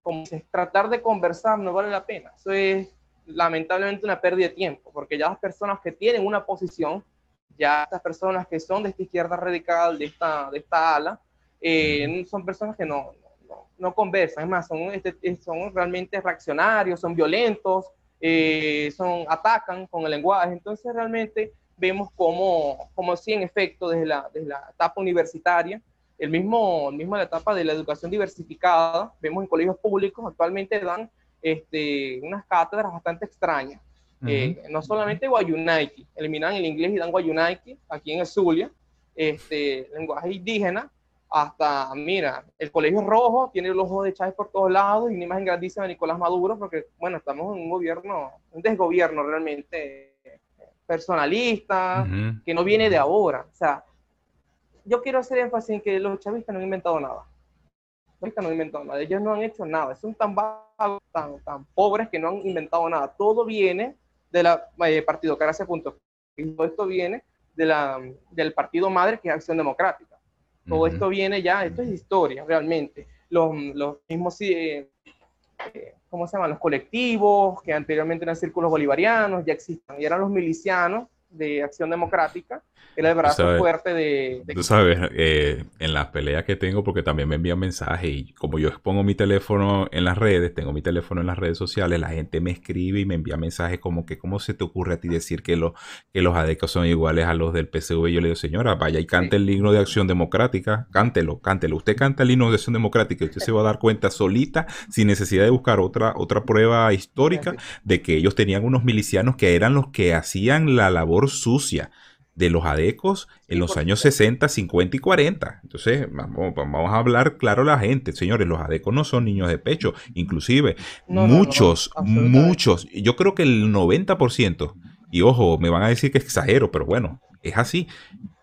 como tratar de conversar no vale la pena? Eso es lamentablemente una pérdida de tiempo, porque ya las personas que tienen una posición, ya estas personas que son de esta izquierda radical, de esta, de esta ala, eh, son personas que no, no conversan, es más, son, este, son realmente reaccionarios, son violentos, eh, son, atacan con el lenguaje, entonces realmente vemos como, como si en efecto desde la, desde la etapa universitaria el mismo, el mismo la etapa de la educación diversificada, vemos en colegios públicos actualmente dan este, unas cátedras bastante extrañas. Eh, no solamente Guayunaiki, eliminan el inglés y dan Guayunaiki aquí en el Zulia, este, lenguaje indígena, hasta, mira, el colegio rojo, tiene el ojo de Chávez por todos lados y una imagen grandísima de Nicolás Maduro, porque, bueno, estamos en un gobierno, un desgobierno realmente personalista, que no viene de ahora. O sea, yo quiero hacer énfasis en que los chavistas no han inventado nada. Los chavistas no han inventado nada. Ellos no han hecho nada. Son tan vagos, tan, tan pobres que no han inventado nada. Todo viene de la eh, partidocracia.com. Todo esto viene de la, del partido madre, que es Acción Democrática. Todo esto viene ya, esto es historia realmente. Los, los mismos, eh, eh, ¿cómo se llaman? Los colectivos que anteriormente eran círculos bolivarianos, ya existen, y eran los milicianos de Acción Democrática, era el brazo fuerte de, Tú sabes, eh, en las peleas que tengo, porque también me envían mensajes y como yo expongo mi teléfono en las redes, tengo mi teléfono en las redes sociales, la gente me escribe y me envía mensajes como que, ¿cómo se te ocurre a ti decir que, lo, que los adecos son iguales a los del PCV? Yo le digo, señora, vaya y cante el himno de Acción Democrática, cántelo, cántelo. Usted canta el himno de Acción Democrática y usted se va a dar cuenta solita, sin necesidad de buscar otra, otra prueba histórica, de que ellos tenían unos milicianos que eran los que hacían la labor sucia de los adecos en los años 60, 50 y 40. Entonces, vamos, vamos, a hablar claro a la gente. Señores, los adecos no son niños de pecho. Inclusive, muchos, muchos, yo creo que el 90%, y ojo, me van a decir que exagero, pero bueno, es así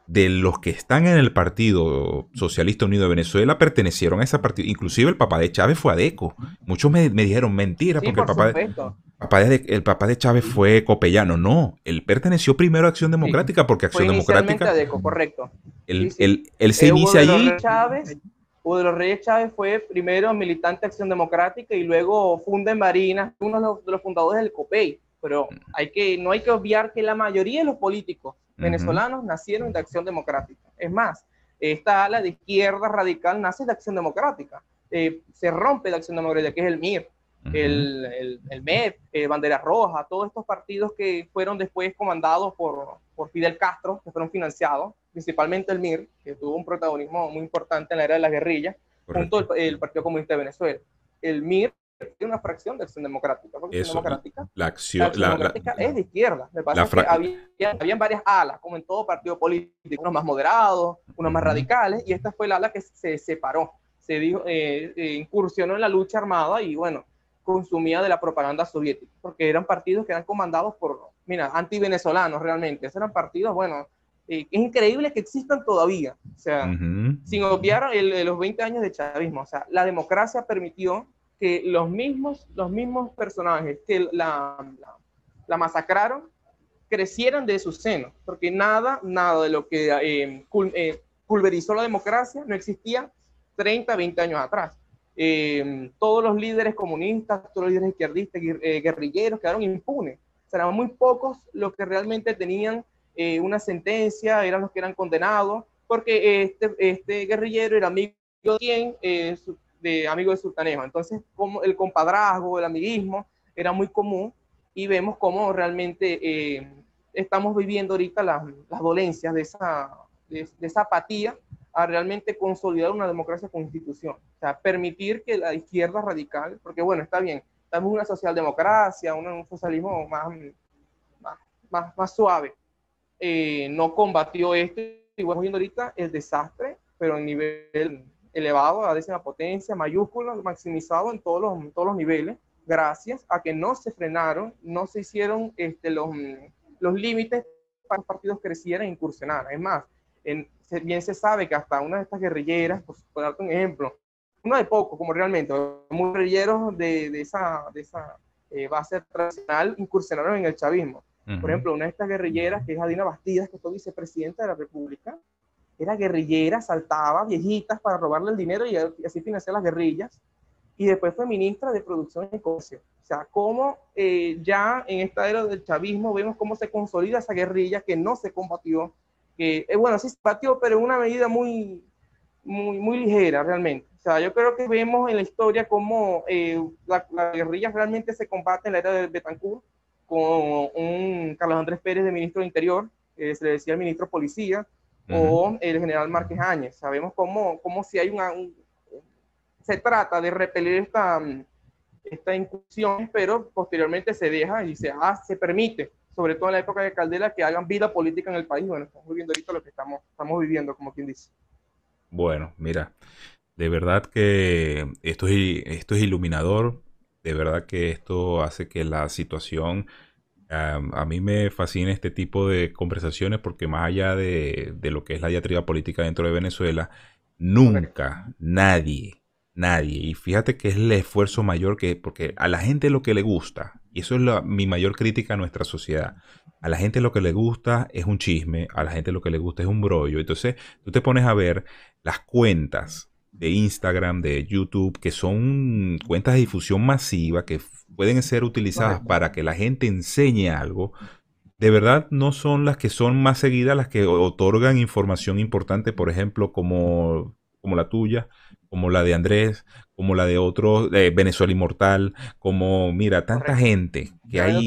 de los que están en el Partido Socialista Unido de Venezuela pertenecieron a ese partido. Inclusive el papá de Chávez fue ADECO. Muchos me, dijeron mentira porque el, papá de, el papá de Chávez fue copellano. No, él perteneció primero a Acción Democrática porque Acción fue Democrática... ADECO, correcto. Él, se inicia allí... Hugo de los Reyes Chávez fue primero militante de Acción Democrática y luego funda en Marina, uno de los, fundadores del COPEI. Pero hay que, no hay que obviar que la mayoría de los políticos venezolanos nacieron de Acción Democrática. Es más, esta ala de izquierda radical nace de Acción Democrática. Eh, se rompe de Acción Democrática, que es el MIR, el, el, el, MEP, eh, Bandera Roja, todos estos partidos que fueron después comandados por, por Fidel Castro, que fueron financiados, principalmente el MIR, que tuvo un protagonismo muy importante en la era de la guerrilla, junto al el Partido Comunista de Venezuela. El MIR una fracción de Acción Democrática. Porque Eso, Democrática, la acción, democrática es de izquierda. Me parece que había, habían varias alas, como en todo partido político, unos más moderados, unos más radicales, y esta fue la ala que se separó, se dijo, eh, eh, incursionó en la lucha armada y bueno, consumía de la propaganda soviética, porque eran partidos que eran comandados por, mira, anti-venezolanos realmente. Esos eran partidos, bueno, eh, es increíble que existan todavía, o sea, sin obviar los 20 años de chavismo. O sea, la democracia permitió que los mismos, los mismos personajes que la, la, masacraron crecieran de su seno, porque nada, nada de lo que eh, eh, pulverizó la democracia no existía 30, 20 años atrás. Eh, todos los líderes comunistas, todos los líderes izquierdistas, guerrilleros quedaron impunes. O eran muy pocos los que realmente tenían una sentencia, eran los que eran condenados, porque este, este guerrillero era amigo de quien, de amigos de sultanejo. Entonces, como el compadrazgo, el amiguismo era muy común y vemos cómo realmente eh, estamos viviendo ahorita las, las dolencias de esa, de, esa apatía a realmente consolidar una democracia con institución. O sea, permitir que la izquierda radical, porque bueno, está bien, estamos en una socialdemocracia, un socialismo más, más, más, suave, eh, no combatió esto y vamos viendo ahorita el desastre, pero a nivel elevado a décima potencia, mayúsculo, maximizado en todos los, todos los niveles, gracias a que no se frenaron, no se hicieron este, los, los límites para que los partidos crecieran e incursionaran. Es más, en, bien se sabe que hasta una de estas guerrilleras, pues, por darte un ejemplo, uno de pocos, como realmente, muy guerrilleros de, de esa, de esa eh, base tradicional incursionaron en el chavismo. Por ejemplo, una de estas guerrilleras, que es Adina Bastidas, que fue vicepresidenta de la República, era guerrillera, saltaba viejitas para robarle el dinero y, así financiar las guerrillas. Y después fue ministra de Producción y Comercio. O sea, cómo eh, ya en esta era del chavismo vemos cómo se consolida esa guerrilla que no se combatió, que, eh, bueno, sí se combatió, pero en una medida muy, muy, muy ligera realmente. O sea, yo creo que vemos en la historia cómo eh, la, guerrilla realmente se combate en la era de Betancourt, con un Carlos Andrés Pérez de ministro de Interior, se le decía el ministro policía, o el general Márquez Áñez. Sabemos cómo, cómo si hay una... se trata de repeler esta, esta incursión, pero posteriormente se deja y se, ah, se permite, sobre todo en la época de Caldera, que hagan vida política en el país. Bueno, estamos viviendo ahorita lo que estamos, estamos viviendo, como quien dice. Bueno, mira, de verdad que esto es, esto es iluminador, de verdad que esto hace que la situación a mí me fascina este tipo de conversaciones porque más allá de, lo que es la diatriba política dentro de Venezuela, nunca nadie, nadie, y fíjate que es el esfuerzo mayor que, porque a la gente lo que le gusta, y eso es mi mayor crítica a nuestra sociedad, a la gente lo que le gusta es un chisme, a la gente lo que le gusta es un brollo, entonces tú te pones a ver las cuentas de Instagram, de YouTube, que son cuentas de difusión masiva que pueden ser utilizadas para que la gente enseñe algo, de verdad no son las que son más seguidas las que otorgan información importante, por ejemplo, como, como la tuya, como la de Andrés, como la de otros, de Venezuela Inmortal, como, mira, tanta gente que hay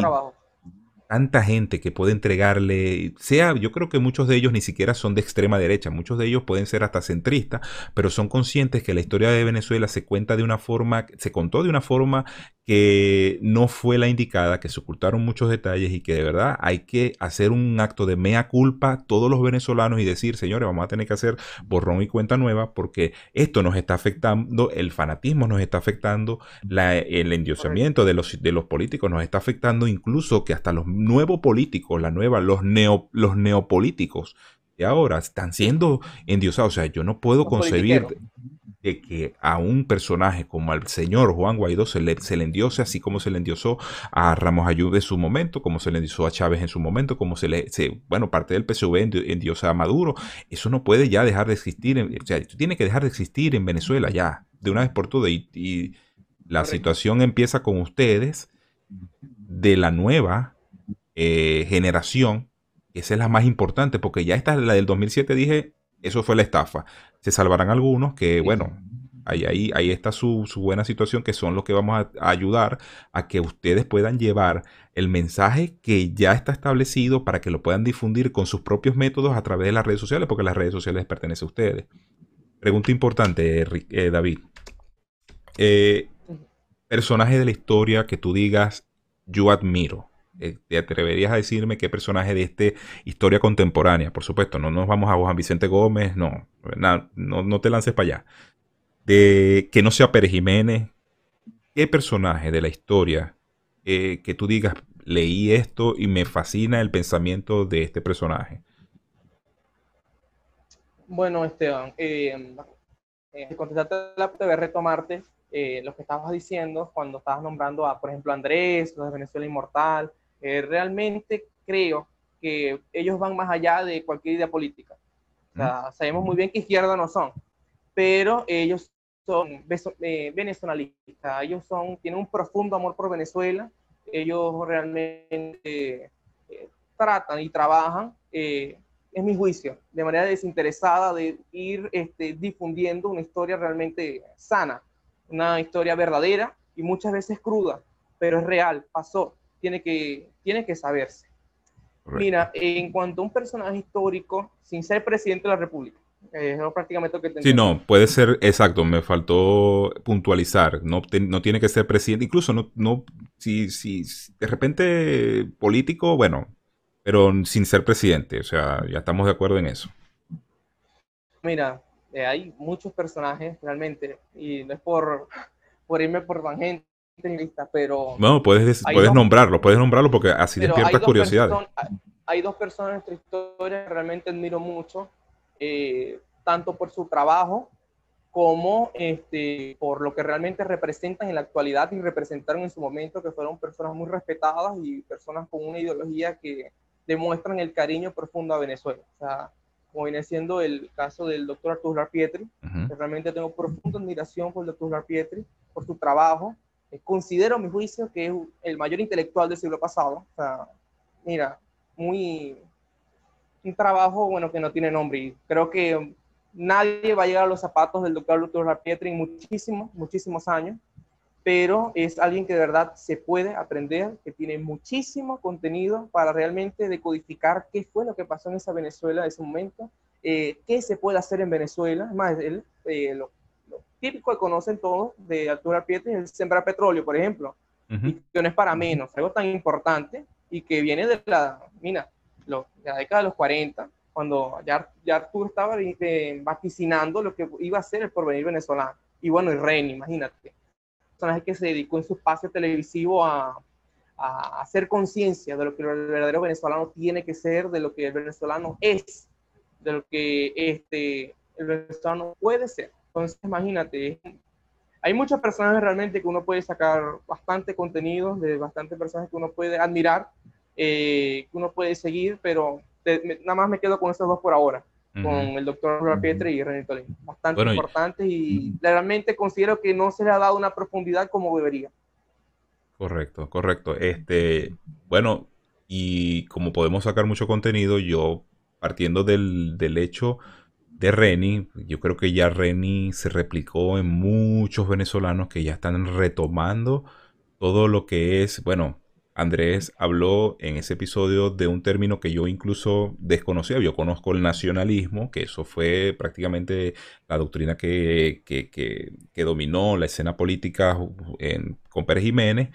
tanta gente que puede entregarle, sea, yo creo que muchos de ellos ni siquiera son de extrema derecha, muchos de ellos pueden ser hasta centristas, pero son conscientes que la historia de Venezuela se cuenta de una forma, se contó de una forma que no fue la indicada, que se ocultaron muchos detalles y que de verdad hay que hacer un acto de mea culpa todos los venezolanos y decir, señores, vamos a tener que hacer borrón y cuenta nueva porque esto nos está afectando, el fanatismo nos está afectando, el endiosamiento de los, de los políticos nos está afectando, incluso que hasta los nuevos políticos, la nueva, los, neo, los neopolíticos de ahora están siendo endiosados. O sea, yo no puedo concebir de que a un personaje como al señor Juan Guaidó se le, se le endiose así como se le endiosó a Ramos Ayud en su momento, como se le endiosó a Chávez en su momento, como se le, bueno, parte del PSV endiosa a Maduro. Eso no puede ya dejar de existir, o sea, tiene que dejar de existir en Venezuela ya, de una vez por todas. Y, la situación empieza con ustedes de la nueva eh, generación, esa es la más importante, porque ya esta, la del 2007, dije, eso fue la estafa. Se salvarán algunos que, bueno, ahí, ahí, ahí está su, buena situación, que son los que vamos a, ayudar a que ustedes puedan llevar el mensaje que ya está establecido para que lo puedan difundir con sus propios métodos a través de las redes sociales, porque las redes sociales pertenecen a ustedes. Pregunta importante, eh, David. Eh, personaje de la historia que tú digas, yo admiro. Eh, ¿Te atreverías a decirme qué personaje de esta historia contemporánea? Por supuesto, no nos vamos a Juan Vicente Gómez, no, no, no te lances para allá. De que no sea Pérez Jiménez, ¿qué personaje de la historia eh, que tú digas, leí esto y me fascina el pensamiento de este personaje? Bueno, Esteban, eh, eh contestarte la a retomarte lo que estabas diciendo cuando estabas nombrando a, por ejemplo, Andrés, los de Venezuela Inmortal, eh, realmente creo que ellos van más allá de cualquier idea política. sabemos muy bien que izquierda no son, pero ellos son eh, venezolanistas, ellos son, tienen un profundo amor por Venezuela, ellos realmente eh, tratan y trabajan, es mi juicio, de manera desinteresada de ir este, difundiendo una historia realmente sana, una historia verdadera y muchas veces cruda, pero es real, pasó tiene que, tiene que saberse. Mira, en cuanto a un personaje histórico, sin ser presidente de la República, es prácticamente lo que Sí, no, puede ser, exacto, me faltó puntualizar, no, no tiene que ser presidente, incluso no, no si, si de repente político, bueno, pero sin ser presidente, o sea, ya estamos de acuerdo en eso. Mira, eh, hay muchos personajes realmente, y no es por, por irme por tangente, pero... No, puedes, puedes nombrarlo, puedes nombrarlo porque así despierta curiosidad. Hay dos personas en nuestra historia que realmente admiro mucho, eh, tanto por su trabajo como este, por lo que realmente representan en la actualidad y representaron en su momento, que fueron personas muy respetadas y personas con una ideología que demuestran el cariño profundo a Venezuela. O sea, como viene siendo el caso del doctor Arturo Pietri, que realmente tengo profunda admiración por el doctor Pietri, por su trabajo, considero, mi juicio, que es el mayor intelectual del siglo pasado. Mira, muy. Un trabajo, bueno, que no tiene nombre. Y creo que nadie va a llegar a los zapatos del doctor Luther Pietri en muchísimos, muchísimos años, pero es alguien que de verdad se puede aprender, que tiene muchísimo contenido para realmente decodificar qué fue lo que pasó en esa Venezuela de ese momento eh, qué se puede hacer en Venezuela. Más, el, eh, lo, típico que conocen todos de Altura Pietri es sembrar petróleo, por ejemplo, y que no es para menos, algo tan importante y que viene de la, mira, de la década de los 40, cuando ya, ya Arturo estaba eh, vaticinando lo que iba a ser el porvenir venezolano. Y bueno, y Ren, imagínate, personaje que se dedicó en su espacio televisivo a, a hacer conciencia de lo que el verdadero venezolano tiene que ser, de lo que el venezolano es, de lo que este, el venezolano puede ser. Entonces, imagínate, hay muchas personas realmente que uno puede sacar bastante contenido, de bastantes personas que uno puede admirar, eh, que uno puede seguir, pero nada más me quedo con esos dos por ahora, con el doctor Pietri y René Tolín. Bastante importantes y realmente considero que no se le ha dado una profundidad como debería. Correcto, correcto. Este, bueno, y como podemos sacar mucho contenido, yo partiendo del, del hecho de Reni, yo creo que ya Reni se replicó en muchos venezolanos que ya están retomando todo lo que es, bueno, Andrés habló en ese episodio de un término que yo incluso desconocía. Yo conozco el nacionalismo, que eso fue prácticamente la doctrina que, que, dominó la escena política en, con Pérez Jiménez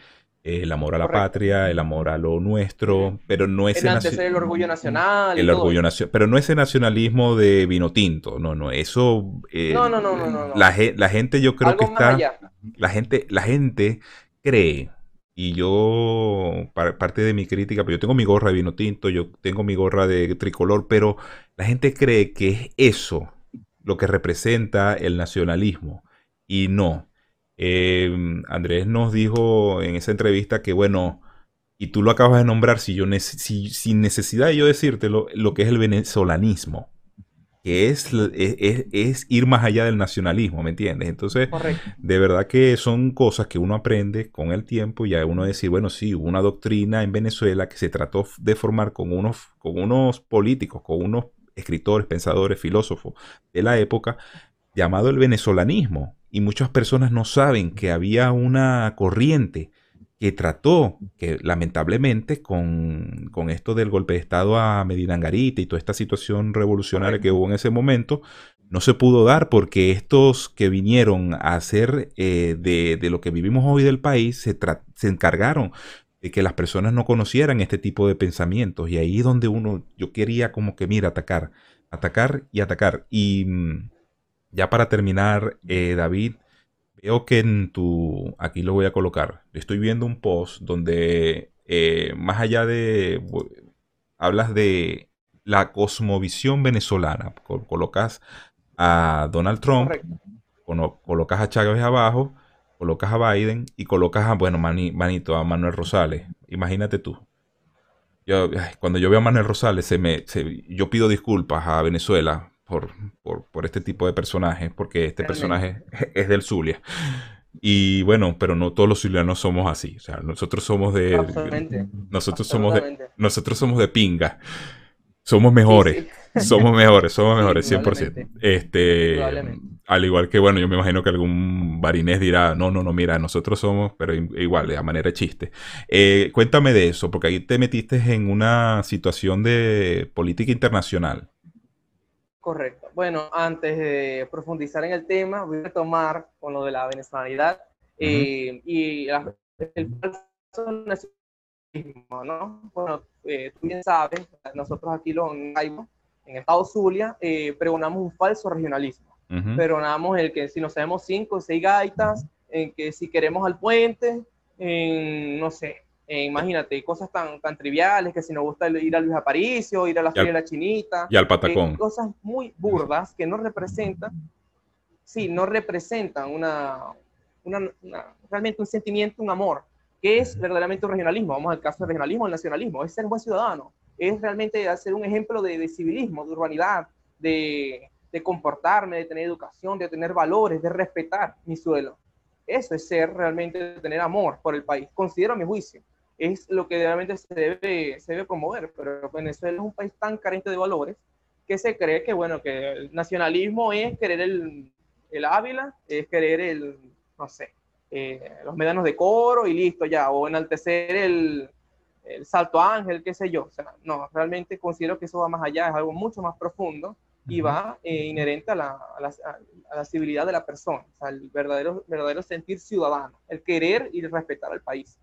el amor a la patria, el amor a lo nuestro, pero no es el, el orgullo nacional. El orgullo nacional, pero no ese nacionalismo de vino tinto, no, no, eso. Eh, no, no, no, no, La, la, gente, yo creo que está. La gente, la gente cree, y yo, parte de mi crítica, pero yo tengo mi gorra de vino tinto, yo tengo mi gorra de tricolor, pero la gente cree que es eso lo que representa el nacionalismo, y no. Em, Andrés nos dijo en esa entrevista que, bueno, y tú lo acabas de nombrar, si yo sin necesidad de yo decírtelo, lo que es el venezolanismo, que es, es, ir más allá del nacionalismo, ¿me entiendes? Entonces, de verdad que son cosas que uno aprende con el tiempo y ya uno decir, bueno, sí, hubo una doctrina en Venezuela que se trató de formar con unos, con unos políticos, con unos escritores, pensadores, filósofos de la época, llamado el venezolanismo y muchas personas no saben que había una corriente que trató, que lamentablemente con, esto del golpe de Estado a Medina Angarita y toda esta situación revolucionaria que hubo en ese momento, no se pudo dar porque estos que vinieron a hacer eh, de, lo que vivimos hoy del país se, se encargaron de que las personas no conocieran este tipo de pensamientos. Y ahí es donde uno, yo quería como que, mira, atacar, atacar y atacar. Y mm, ya para terminar, eh, David, veo que en tu, aquí lo voy a colocar, estoy viendo un post donde eh, más allá de, hablas de la cosmovisión venezolana, colocas a Donald Trump, colocas a Chávez abajo, colocas a Biden y colocas a, bueno, manito, a Manuel Rosales. Imagínate tú. Yo, cuando yo veo a Manuel Rosales, se me, yo pido disculpas a Venezuela por, por, este tipo de personajes, porque este personaje es del Zulia. Y bueno, pero no todos los zulianos somos así. O sea, nosotros somos de. Nosotros somos de. Nosotros somos de pinga. Somos mejores. Somos mejores, somos mejores, 100%. Este, al igual que, bueno, yo me imagino que algún barinés dirá, no, no, no, mira, nosotros somos, pero igual, de manera de chiste. Eh, cuéntame de eso, porque ahí te metiste en una situación de política internacional. Correcto. Bueno, antes de profundizar en el tema, voy a tomar con lo de la venezolanidad eh, y el falso nacionalismo, ¿no? Bueno, eh, tú bien sabes, nosotros aquí lo en el estado Zulia, eh, pregonamos un falso regionalismo. Pregonamos el que si nos sabemos cinco o seis gaitas, en que si queremos al puente, en, no sé, eh, imagínate, cosas tan, tan triviales que si nos gusta ir a Luis Aparicio, ir a la Feria de la Chinita. Y al Patacón. Eh, cosas muy burdas que no representan, sí, no representan una, una, realmente un sentimiento, un amor, que es verdaderamente un regionalismo. Vamos al caso del regionalismo, el nacionalismo, es ser buen ciudadano, es realmente hacer un ejemplo de, de civilismo, de urbanidad, de, de comportarme, de tener educación, de tener valores, de respetar mi suelo. Eso es ser realmente, tener amor por el país, considero a mi juicio es lo que realmente se debe, se debe promover, pero Venezuela es un país tan carente de valores que se cree que, bueno, que el nacionalismo es querer el, el Ávila, es querer el, no sé, eh, los medanos de coro y listo ya, o enaltecer el, el Salto Ángel, qué sé yo. O sea, no, realmente considero que eso va más allá, es algo mucho más profundo y va eh, inherente a la, a, la, civilidad de la persona, o sea, el verdadero, verdadero sentir ciudadano, el querer y respetar al país.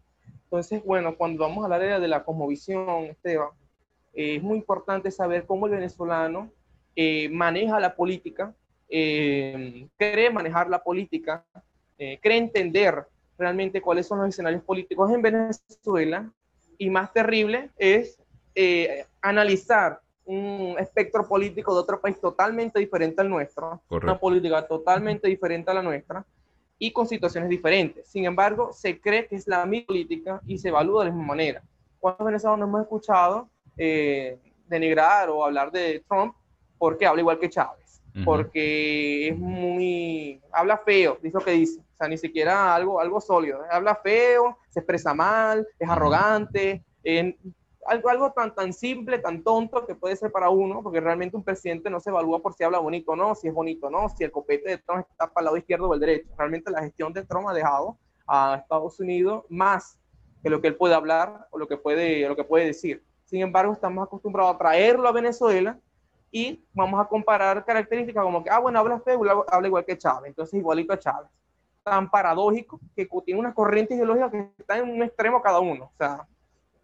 Entonces, bueno, cuando vamos a la área de la cosmovisión, Esteban, eh, es muy importante saber cómo el venezolano eh, maneja la política, cree manejar la política, cree entender realmente cuáles son los escenarios políticos en Venezuela y más terrible es analizar un espectro político de otro país totalmente diferente al nuestro, una política totalmente diferente a la nuestra y con situaciones diferentes. Sin embargo, se cree que es la misma política y se evalúa de la misma manera. ¿Cuántos venezolanos hemos escuchado eh, denigrar o hablar de Trump porque habla igual que Chávez? Porque es muy... habla feo, dice lo que dice. O sea, ni siquiera algo, algo sólido. Habla feo, se expresa mal, es arrogante algo, algo tan, tan simple, tan tonto que puede ser para uno, porque realmente un presidente no se evalúa por si habla bonito o no, si es bonito o no, si el copete de Trump está para el lado izquierdo o el derecho. Realmente la gestión de Trump ha dejado a Estados Unidos más que lo que él puede hablar o lo que puede, lo que puede decir. Sin embargo, estamos acostumbrados a traerlo a Venezuela y vamos a comparar características como que, ah, bueno, habla feo, habla igual que Chávez, entonces igualito a Chávez. Tan paradójico que tiene una corriente ideológica que está en un extremo cada uno. O sea,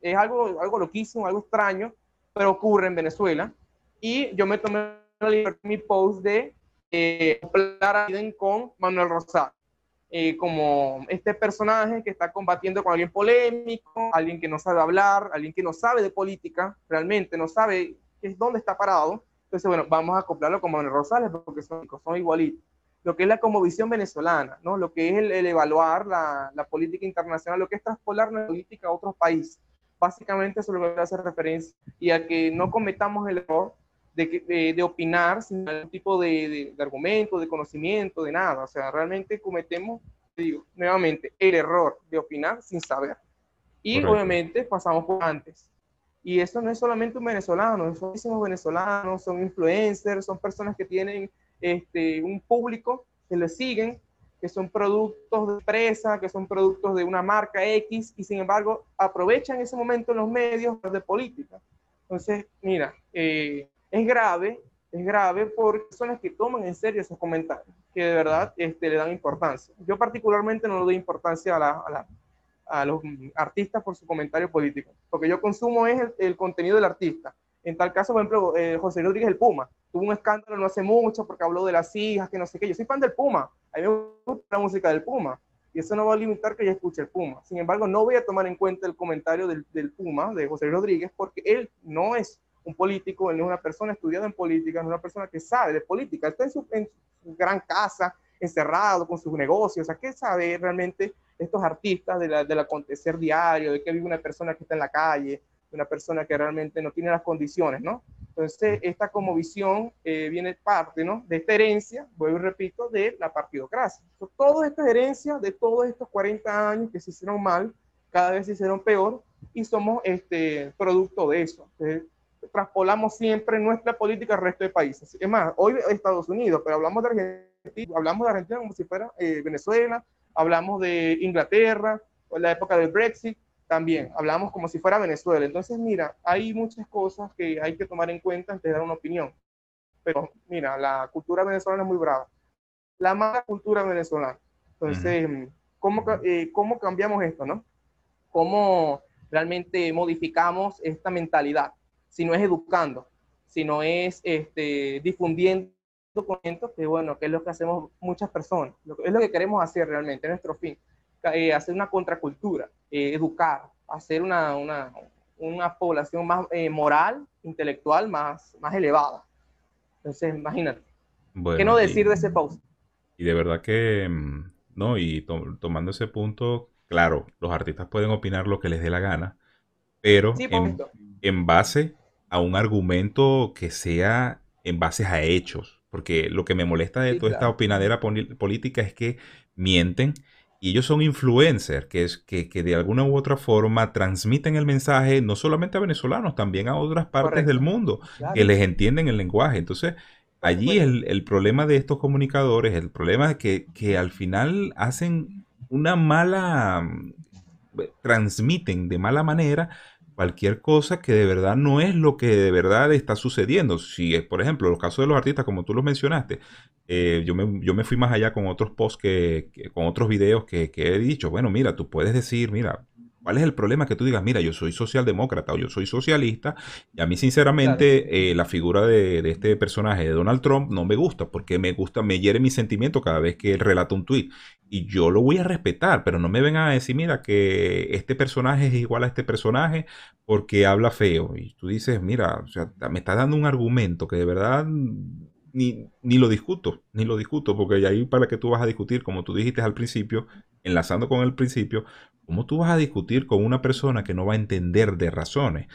es algo, algo loquísimo, algo extraño, pero ocurre en Venezuela. Y yo me tomé mi post de eh, con Manuel Rosario. Eh, como este personaje que está combatiendo con alguien polémico, alguien que no sabe hablar, alguien que no sabe de política, realmente no sabe es dónde está parado. Entonces, bueno, vamos a acoplarlo con Manuel Rosales porque son, son igualitos. Lo que es la como visión venezolana, ¿no? lo que es el, evaluar la, la, política internacional, lo que es traspolar la política a otros países. Básicamente eso es lo que hacer referencia y a que no cometamos el error de, de, opinar sin algún tipo de, de, argumento, de conocimiento, de nada. O sea, realmente cometemos, digo, nuevamente, el error de opinar sin saber. Y obviamente pasamos por antes. Y eso no es solamente un venezolano, son muchísimos venezolanos, son influencers, son personas que tienen este, un público que le siguen que son productos de empresa, que son productos de una marca X, y sin embargo aprovechan ese momento en los medios de política. Entonces, mira, eh, es grave, es grave por personas que toman en serio esos comentarios, que de verdad este, le dan importancia. Yo particularmente no le doy importancia a, a, los artistas por su comentario político, porque yo consumo es el, contenido del artista. En tal caso, por ejemplo, eh, José Rodríguez el Puma, tuvo un escándalo no hace mucho porque habló de las hijas, que no sé qué. Yo soy fan del Puma, a mí me gusta la música del Puma. Y eso no va a limitar que yo escuche el Puma. Sin embargo, no voy a tomar en cuenta el comentario del, del Puma, de José Rodríguez, porque él no es un político, él no es una persona estudiada en política, es una persona que sabe de política, está en su, en su gran casa, encerrado con sus negocios, o sea, ¿qué sabe realmente estos artistas de la, del acontecer diario, de que vive una persona que está en la calle, de una persona que realmente no tiene las condiciones, ¿no? Entonces, esta como visión eh, viene parte ¿no? de esta herencia, vuelvo y repito, de la partidocracia. todo esto es herencia de todos estos 40 años que se hicieron mal, cada vez se hicieron peor, y somos este, producto de eso. Entonces, traspolamos siempre nuestra política al resto de países. Es más, hoy Estados Unidos, pero hablamos de Argentina, hablamos de Argentina como si fuera eh, Venezuela, hablamos de Inglaterra, la época del Brexit, también hablamos como si fuera Venezuela. Entonces, mira, hay muchas cosas que hay que tomar en cuenta antes de dar una opinión. Pero mira, la cultura venezolana es muy brava. La mala cultura venezolana. Entonces, ¿cómo, eh, ¿cómo cambiamos esto, no? ¿Cómo realmente modificamos esta mentalidad? Si no es educando, si no es este, difundiendo documentos, que bueno, que es lo que hacemos muchas personas, es lo que queremos hacer realmente, es nuestro fin. Eh, hacer una contracultura, eh, educar, hacer una, una, una población más eh, moral, intelectual, más, más elevada. Entonces, imagínate. ¿Qué no decir de ese pausa? Y de verdad que, mm, no, y tomando ese punto, claro, los artistas pueden opinar lo que les dé la gana, pero en, en, base a un argumento que sea en base a hechos. Porque lo que me molesta de toda esta opinadera política es que mienten y ellos son influencers que, es, que, de alguna u otra forma transmiten el mensaje no solamente a venezolanos, también a otras partes del mundo que les entienden el lenguaje. Entonces, allí el, el, problema de estos comunicadores, el problema es que, que al final hacen una mala, transmiten de mala manera cualquier cosa que de verdad no es lo que de verdad está sucediendo. Si es, por ejemplo, los casos de los artistas, como tú los mencionaste, eh, yo, me, yo me fui más allá con otros posts que, con otros videos que, que, he dicho. Bueno, mira, tú puedes decir, mira, ¿Cuál es el problema? Que tú digas, mira, yo soy socialdemócrata o yo soy socialista y a mí sinceramente eh, la figura de, este personaje de Donald Trump no me gusta porque me gusta, me hiere mi sentimiento cada vez que él relata un tuit. Y yo lo voy a respetar, pero no me vengan a decir, mira, que este personaje es igual a este personaje porque habla feo y tú dices, mira, o sea, me está dando un argumento que de verdad ni, ni, lo discuto, ni lo discuto, porque ahí para que tú vas a discutir, como tú dijiste al principio, enlazando con el principio, ¿cómo tú vas a discutir con una persona que no va a entender de razones?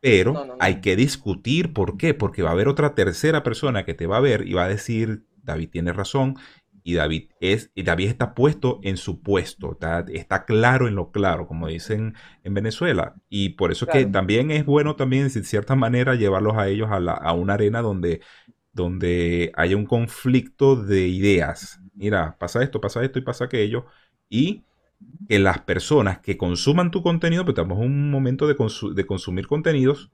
Pero hay que discutir, ¿por qué? Porque va a haber otra tercera persona que te va a ver y va a decir, David tiene razón, y David, es, y David está puesto en su puesto, está, está, claro en lo claro, como dicen en Venezuela. Y por eso es que también es bueno también, de cierta manera, llevarlos a ellos a, la, a una arena donde donde haya un conflicto de ideas. Mira, pasa esto, pasa esto y pasa aquello. Y que las personas que consuman tu contenido, pues estamos en un momento de, consumir contenidos,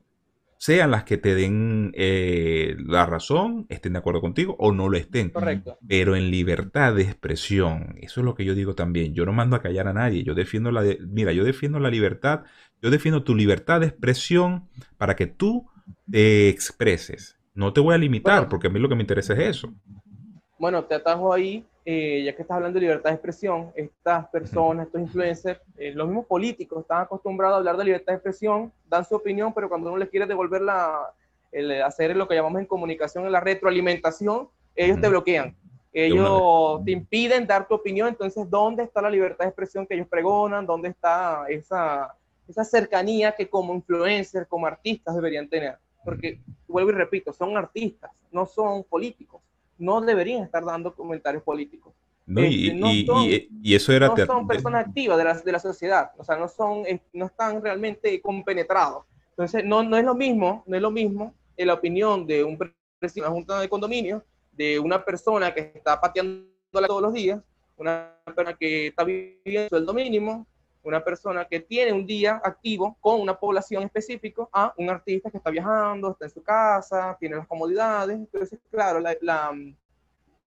sean las que te den eh, la razón, estén de acuerdo contigo o no lo estén. Correcto. Pero en libertad de expresión, eso es lo que yo digo también. Yo no mando a callar a nadie. Yo defiendo la, mira, yo defiendo la libertad, yo defiendo tu libertad de expresión para que tú te expreses. No te voy a limitar, porque a mí lo que me interesa es eso. Bueno, te atajo ahí, eh, ya que estás hablando de libertad de expresión, estas personas, estos influencers, eh, los mismos políticos están acostumbrados a hablar de libertad de expresión, dan su opinión, pero cuando uno les quiere devolver la, el, hacer lo que llamamos en comunicación en la retroalimentación, ellos te bloquean. Ellos te impiden dar tu opinión, entonces, ¿dónde está la libertad de expresión que ellos pregonan? ¿Dónde está esa, esa cercanía que como influencers, como artistas deberían tener? Porque vuelvo y repito, son artistas, no son políticos, no deberían estar dando comentarios políticos. No, y, este, y, eso era... No son personas activas de la, de la sociedad, o sea, no, son, no están realmente compenetrados. Entonces, no, no es lo mismo, no es lo mismo en la opinión de un presidente de una junta de condominio, de una persona que está pateando todos los días, una persona que está viviendo sueldo mínimo, una persona que tiene un día activo con una población específica a un artista que está viajando, está en su casa, tiene las comodidades. Entonces, claro, la, la,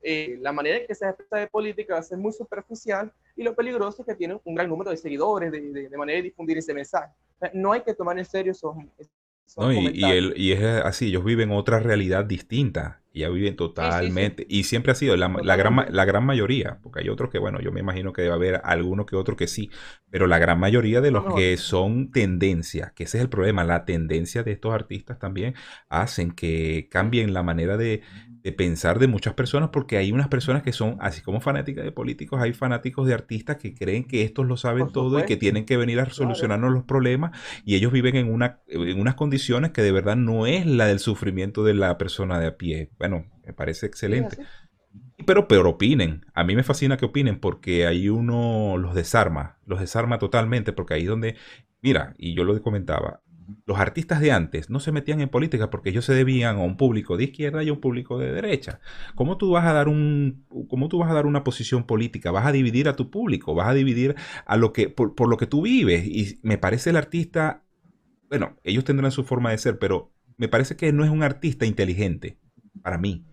eh, la manera en que se expresa de política va a ser muy superficial y lo peligroso es que tiene un gran número de seguidores de, de, manera de difundir ese mensaje. no hay que tomar en serio esos, no, y, y, y, es así, ellos viven otra realidad distinta, ya viven totalmente, y siempre ha sido la, la, gran, la gran mayoría, porque hay otros que, bueno, yo me imagino que debe haber algunos que otros que sí, pero la gran mayoría de los que son tendencias, que ese es el problema, la tendencia de estos artistas también hacen que cambien la manera de, de pensar de muchas personas, porque hay unas personas que son, así como fanáticas de políticos, hay fanáticos de artistas que creen que estos lo saben todo y que tienen que venir a solucionarnos los problemas y ellos viven en, una, en unas condiciones que de verdad no es la del sufrimiento de la persona de a pie. Bueno, me parece excelente. pero, pero opinen. A mí me fascina que opinen porque ahí uno los desarma, los desarma totalmente porque ahí donde, mira, y yo lo comentaba, los artistas de antes no se metían en política porque ellos se debían a un público de izquierda y a un público de derecha. ¿Cómo tú vas a dar un cómo tú vas a dar una posición política? Vas a dividir a tu público, vas a dividir a lo que por, por lo que tú vives y me parece el artista bueno, ellos tendrán su forma de ser, pero me parece que no es un artista inteligente para mí.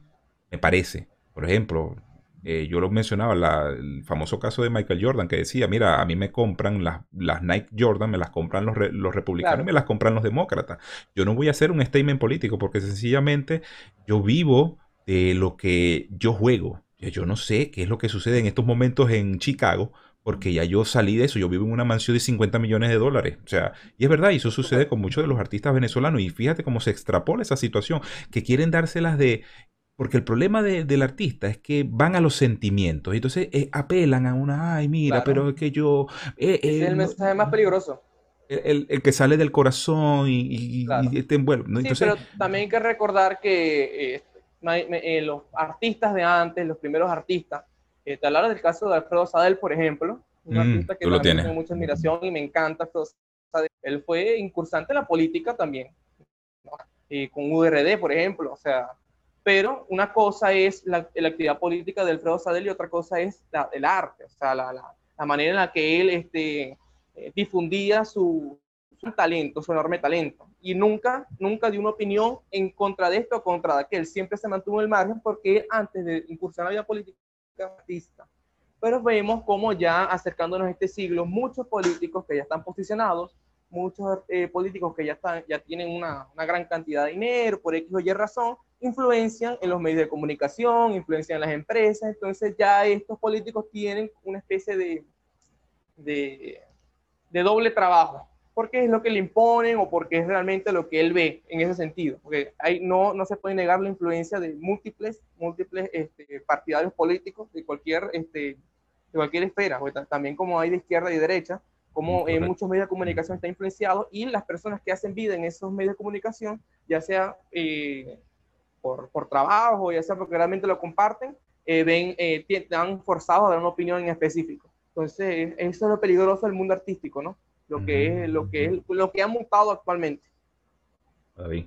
Me parece. Por ejemplo, eh, yo lo mencionaba, el famoso caso de Michael Jordan, que decía, mira, a mí me compran las, las Nike Jordan, me las compran los, los republicanos y me las compran los demócratas. Yo no voy a hacer un statement político porque sencillamente yo vivo de lo que yo juego. Yo no sé qué es lo que sucede en estos momentos en Chicago, porque ya yo salí de eso, yo vivo en una mansión de 50 millones de dólares. O sea, y es verdad, y eso sucede con muchos de los artistas venezolanos. Y fíjate cómo se extrapola esa situación, que quieren dárselas de porque el problema del artista es que van a los sentimientos. Entonces eh, apelan a una, ay, mira, pero es que yo... Eh, es el eh, mensaje más peligroso. El, que sale del corazón y, te envuelve. sí, pero también hay que recordar que los artistas de antes, los primeros artistas, te hablara del caso de Alfredo Sadel, por ejemplo, un mm, artista que también tengo mucha admiración y me encanta. Él fue incursante en la política también, con URD, por ejemplo, o sea, pero una cosa es la, actividad política de Alfredo Sadel y otra cosa es el arte, o sea, la, la, manera en la que él este, eh, difundía su, su talento, su enorme talento. Y nunca, nunca dio una opinión en contra de esto o contra de aquel. Siempre se mantuvo en el margen porque antes de incursionar en la vida política, artista. Pero vemos como ya acercándonos a este siglo, muchos políticos que ya están posicionados, muchos eh, políticos que ya, están, ya tienen una, una, gran cantidad de dinero, por X o Y razón, influencian en los medios de comunicación, influencian en las empresas, entonces ya estos políticos tienen una especie de, de, de doble trabajo, porque es lo que le imponen o porque es realmente lo que él ve en ese sentido, porque hay, no, no se puede negar la influencia de múltiples, múltiples este, partidarios políticos de cualquier, este, de cualquier esfera, también como hay de izquierda y derecha, como en muchos medios de comunicación está influenciado y las personas que hacen vida en esos medios de comunicación, ya sea eh, por, por, trabajo, ya sea porque realmente lo comparten, eh, ven, eh, están forzados a dar una opinión en específico. Entonces, eso es lo peligroso del mundo artístico, ¿no? Lo que es, lo que es, lo que ha mutado actualmente. David.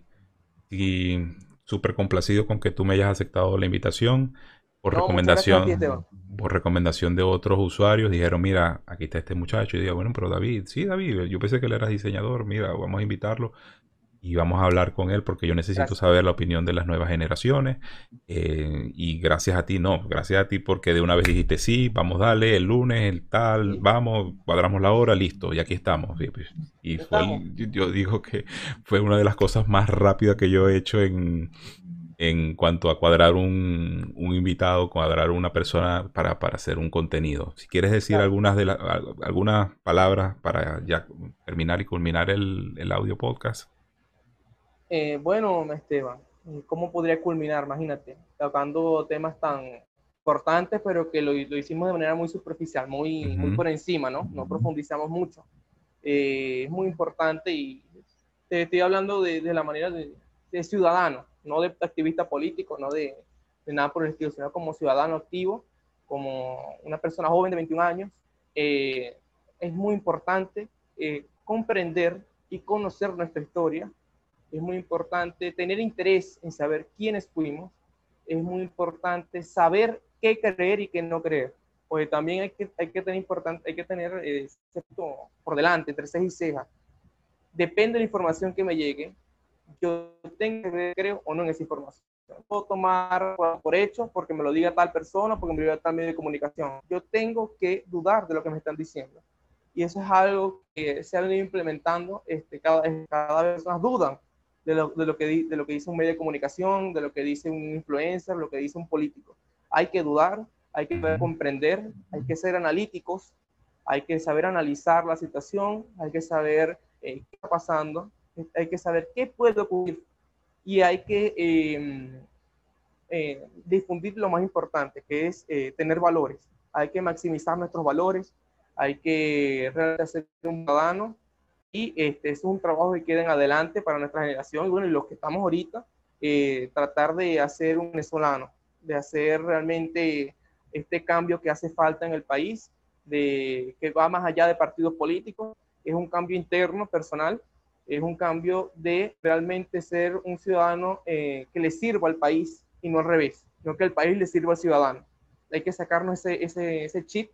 Y súper complacido con que tú me hayas aceptado la invitación por recomendación por recomendación de otros usuarios dijeron mira aquí está este muchacho y digo bueno pero David sí David yo pensé que él era diseñador mira vamos a invitarlo y vamos a hablar con él porque yo necesito saber la opinión de las nuevas generaciones. Eh, y gracias a ti, no, gracias a ti porque de una vez dijiste sí, vamos, dale, el lunes, el tal, vamos, cuadramos la hora, listo, y aquí estamos. Pues, y, fue, yo digo que fue una de las cosas más rápidas que yo he hecho en, en cuanto a cuadrar un, un invitado, cuadrar una persona para, para, hacer un contenido. Si quieres decir algunas, de algunas palabras para ya terminar y culminar el, el audio podcast. Eh, bueno, Esteban, ¿cómo podría culminar? Imagínate, tocando temas tan importantes, pero que lo, lo hicimos de manera muy superficial, muy, muy por encima, ¿no? No profundizamos mucho. Eh, es muy importante y te estoy hablando de, de la manera de, de, ciudadano, no de activista político, no de, de, nada por el estilo, sino como ciudadano activo, como una persona joven de 21 años. Eh, es muy importante comprender y conocer nuestra historia, es muy importante tener interés en saber quiénes fuimos, es muy importante saber qué creer y qué no creer, porque también hay que, hay que tener, importante, hay que tener eh, por delante, entre ceja y ceja. Depende de la información que me llegue, yo tengo que creer o no en esa información. Puedo tomar por hecho porque me lo diga tal persona, porque me lo diga tal medio de comunicación. Yo tengo que dudar de lo que me están diciendo. Y eso es algo que se ha venido implementando, este, cada, cada vez más dudan de lo, de lo, que, de lo que dice un medio de comunicación, de lo que dice un influencer, lo que dice un político. Hay que dudar, hay que comprender, hay que ser analíticos, hay que saber analizar la situación, hay que saber eh, qué está pasando, hay que saber qué puede ocurrir y hay que em, eh, difundir lo más importante, que es eh, tener valores. Hay que maximizar nuestros valores, hay que realmente ser un ciudadano y este, es un trabajo que queda en adelante para nuestra generación y bueno, y los que estamos ahorita, eh, tratar de hacer un venezolano, de hacer realmente este cambio que hace falta en el país, de, que va más allá de partidos políticos, es un cambio interno, personal, es un cambio de realmente ser un ciudadano eh, que le sirva al país y no al revés, no que el país le sirva al ciudadano. Hay que sacarnos ese, ese, ese chip,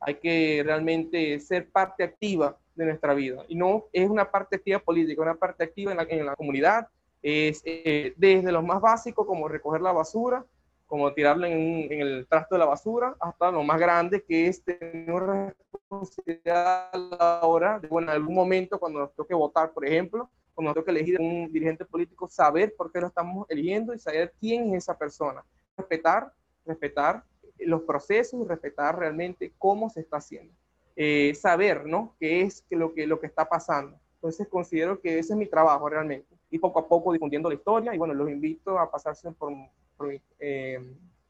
hay que realmente ser parte activa de nuestra vida. Y no es una parte activa política, una parte activa en la, en la comunidad, es eh, desde lo más básico como recoger la basura, como tirarla en, el trasto de la basura, hasta lo más grande que es tener responsabilidad a la hora de, bueno, en algún momento cuando nos toque votar, por ejemplo, cuando nos toque elegir un dirigente político, saber por qué lo estamos eligiendo y saber quién es esa persona. Respetar, respetar los procesos y respetar realmente cómo se está haciendo. Eh, saber, ¿no? ¿Qué es lo que, lo que está pasando? Entonces considero que ese es mi trabajo realmente. Y poco a poco difundiendo la historia. Y bueno, los invito a pasarse por, por mi eh,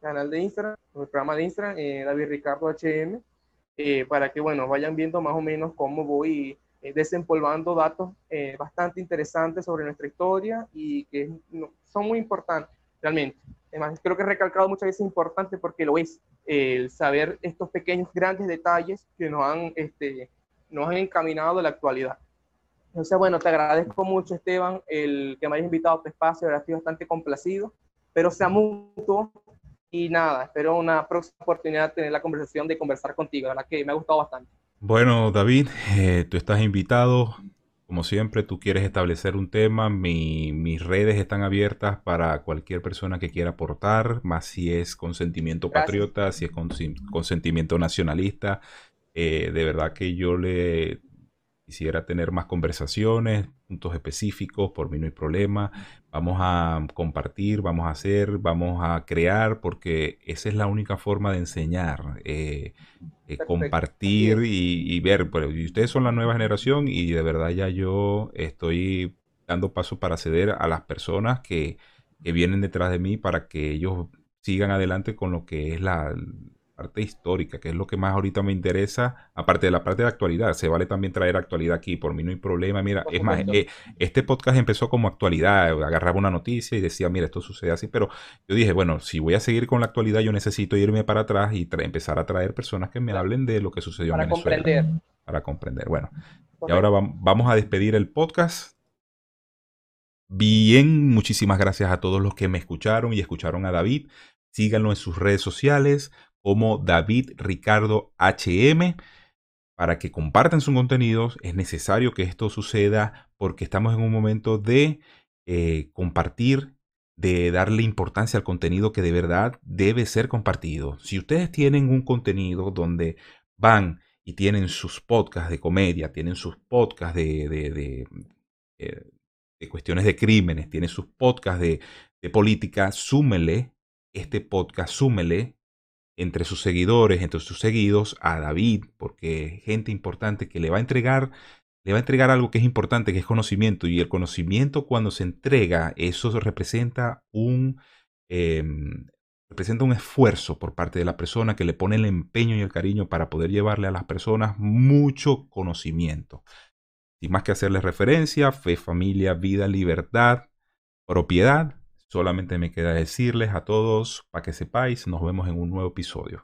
canal de Instagram, por mi programa de Instagram, eh, David Ricardo HM, para que, bueno, vayan viendo más o menos cómo voy desempolvando datos bastante interesantes sobre nuestra historia y que son muy importantes realmente. Además, creo que he recalcado muchas veces importante porque lo es, el saber estos pequeños, grandes detalles que nos han, este, nos han encaminado a la actualidad. Entonces, bueno, te agradezco mucho, Esteban, el que me hayas invitado a tu espacio, ahora estoy bastante complacido, pero sea mutuo y nada, espero una próxima oportunidad de tener la conversación, de conversar contigo, la que me ha gustado bastante. Bueno, David, eh, tú estás invitado Como siempre, tú quieres establecer un tema, mis redes están abiertas para cualquier persona que quiera aportar, más si es consentimiento patriota, si es consentimiento nacionalista. Eh, de verdad que yo le quisiera tener más conversaciones, puntos específicos, por mí no hay problema. Vamos a compartir, vamos a hacer, vamos a crear, porque esa es la única forma de enseñar, eh, eh, compartir y, ver. ustedes son la nueva generación y de verdad ya yo estoy dando paso para ceder a las personas que, que vienen detrás de mí para que ellos sigan adelante con lo que es la, parte histórica, que es lo que más ahorita me interesa, aparte de la parte de actualidad. Se vale también traer actualidad aquí, por mí no hay problema. Mira, es más, eh, este podcast empezó como actualidad, agarraba una noticia y decía, mira, esto sucede así, pero yo dije, bueno, si voy a seguir con la actualidad, yo necesito irme para atrás y empezar a traer personas que me hablen de lo que sucedió para en Venezuela. Comprender. Para comprender. Bueno, y ahora vamos a despedir el podcast. Bien, muchísimas gracias a todos los que me escucharon y escucharon a David. Síganlo en sus redes sociales como David Ricardo HM. Para que compartan sus contenidos es necesario que esto suceda porque estamos en un momento de eh, compartir, de darle importancia al contenido que de verdad debe ser compartido. Si ustedes tienen un contenido donde van y tienen sus podcasts de comedia, tienen sus podcasts de, de, eh, cuestiones de crímenes, tienen sus podcasts de, de política, súmele este podcast, súmele entre sus seguidores, entre sus seguidos, a David, porque gente importante que le va a entregar, le va a entregar algo que es importante, que es conocimiento. Y el conocimiento cuando se entrega, eso representa un, em, representa un esfuerzo por parte de la persona que le pone el empeño y el cariño para poder llevarle a las personas mucho conocimiento. Sin más que hacerles referencia, fe, familia, vida, libertad, propiedad Solamente me queda decirles a todos, para que sepáis, nos vemos en un nuevo episodio.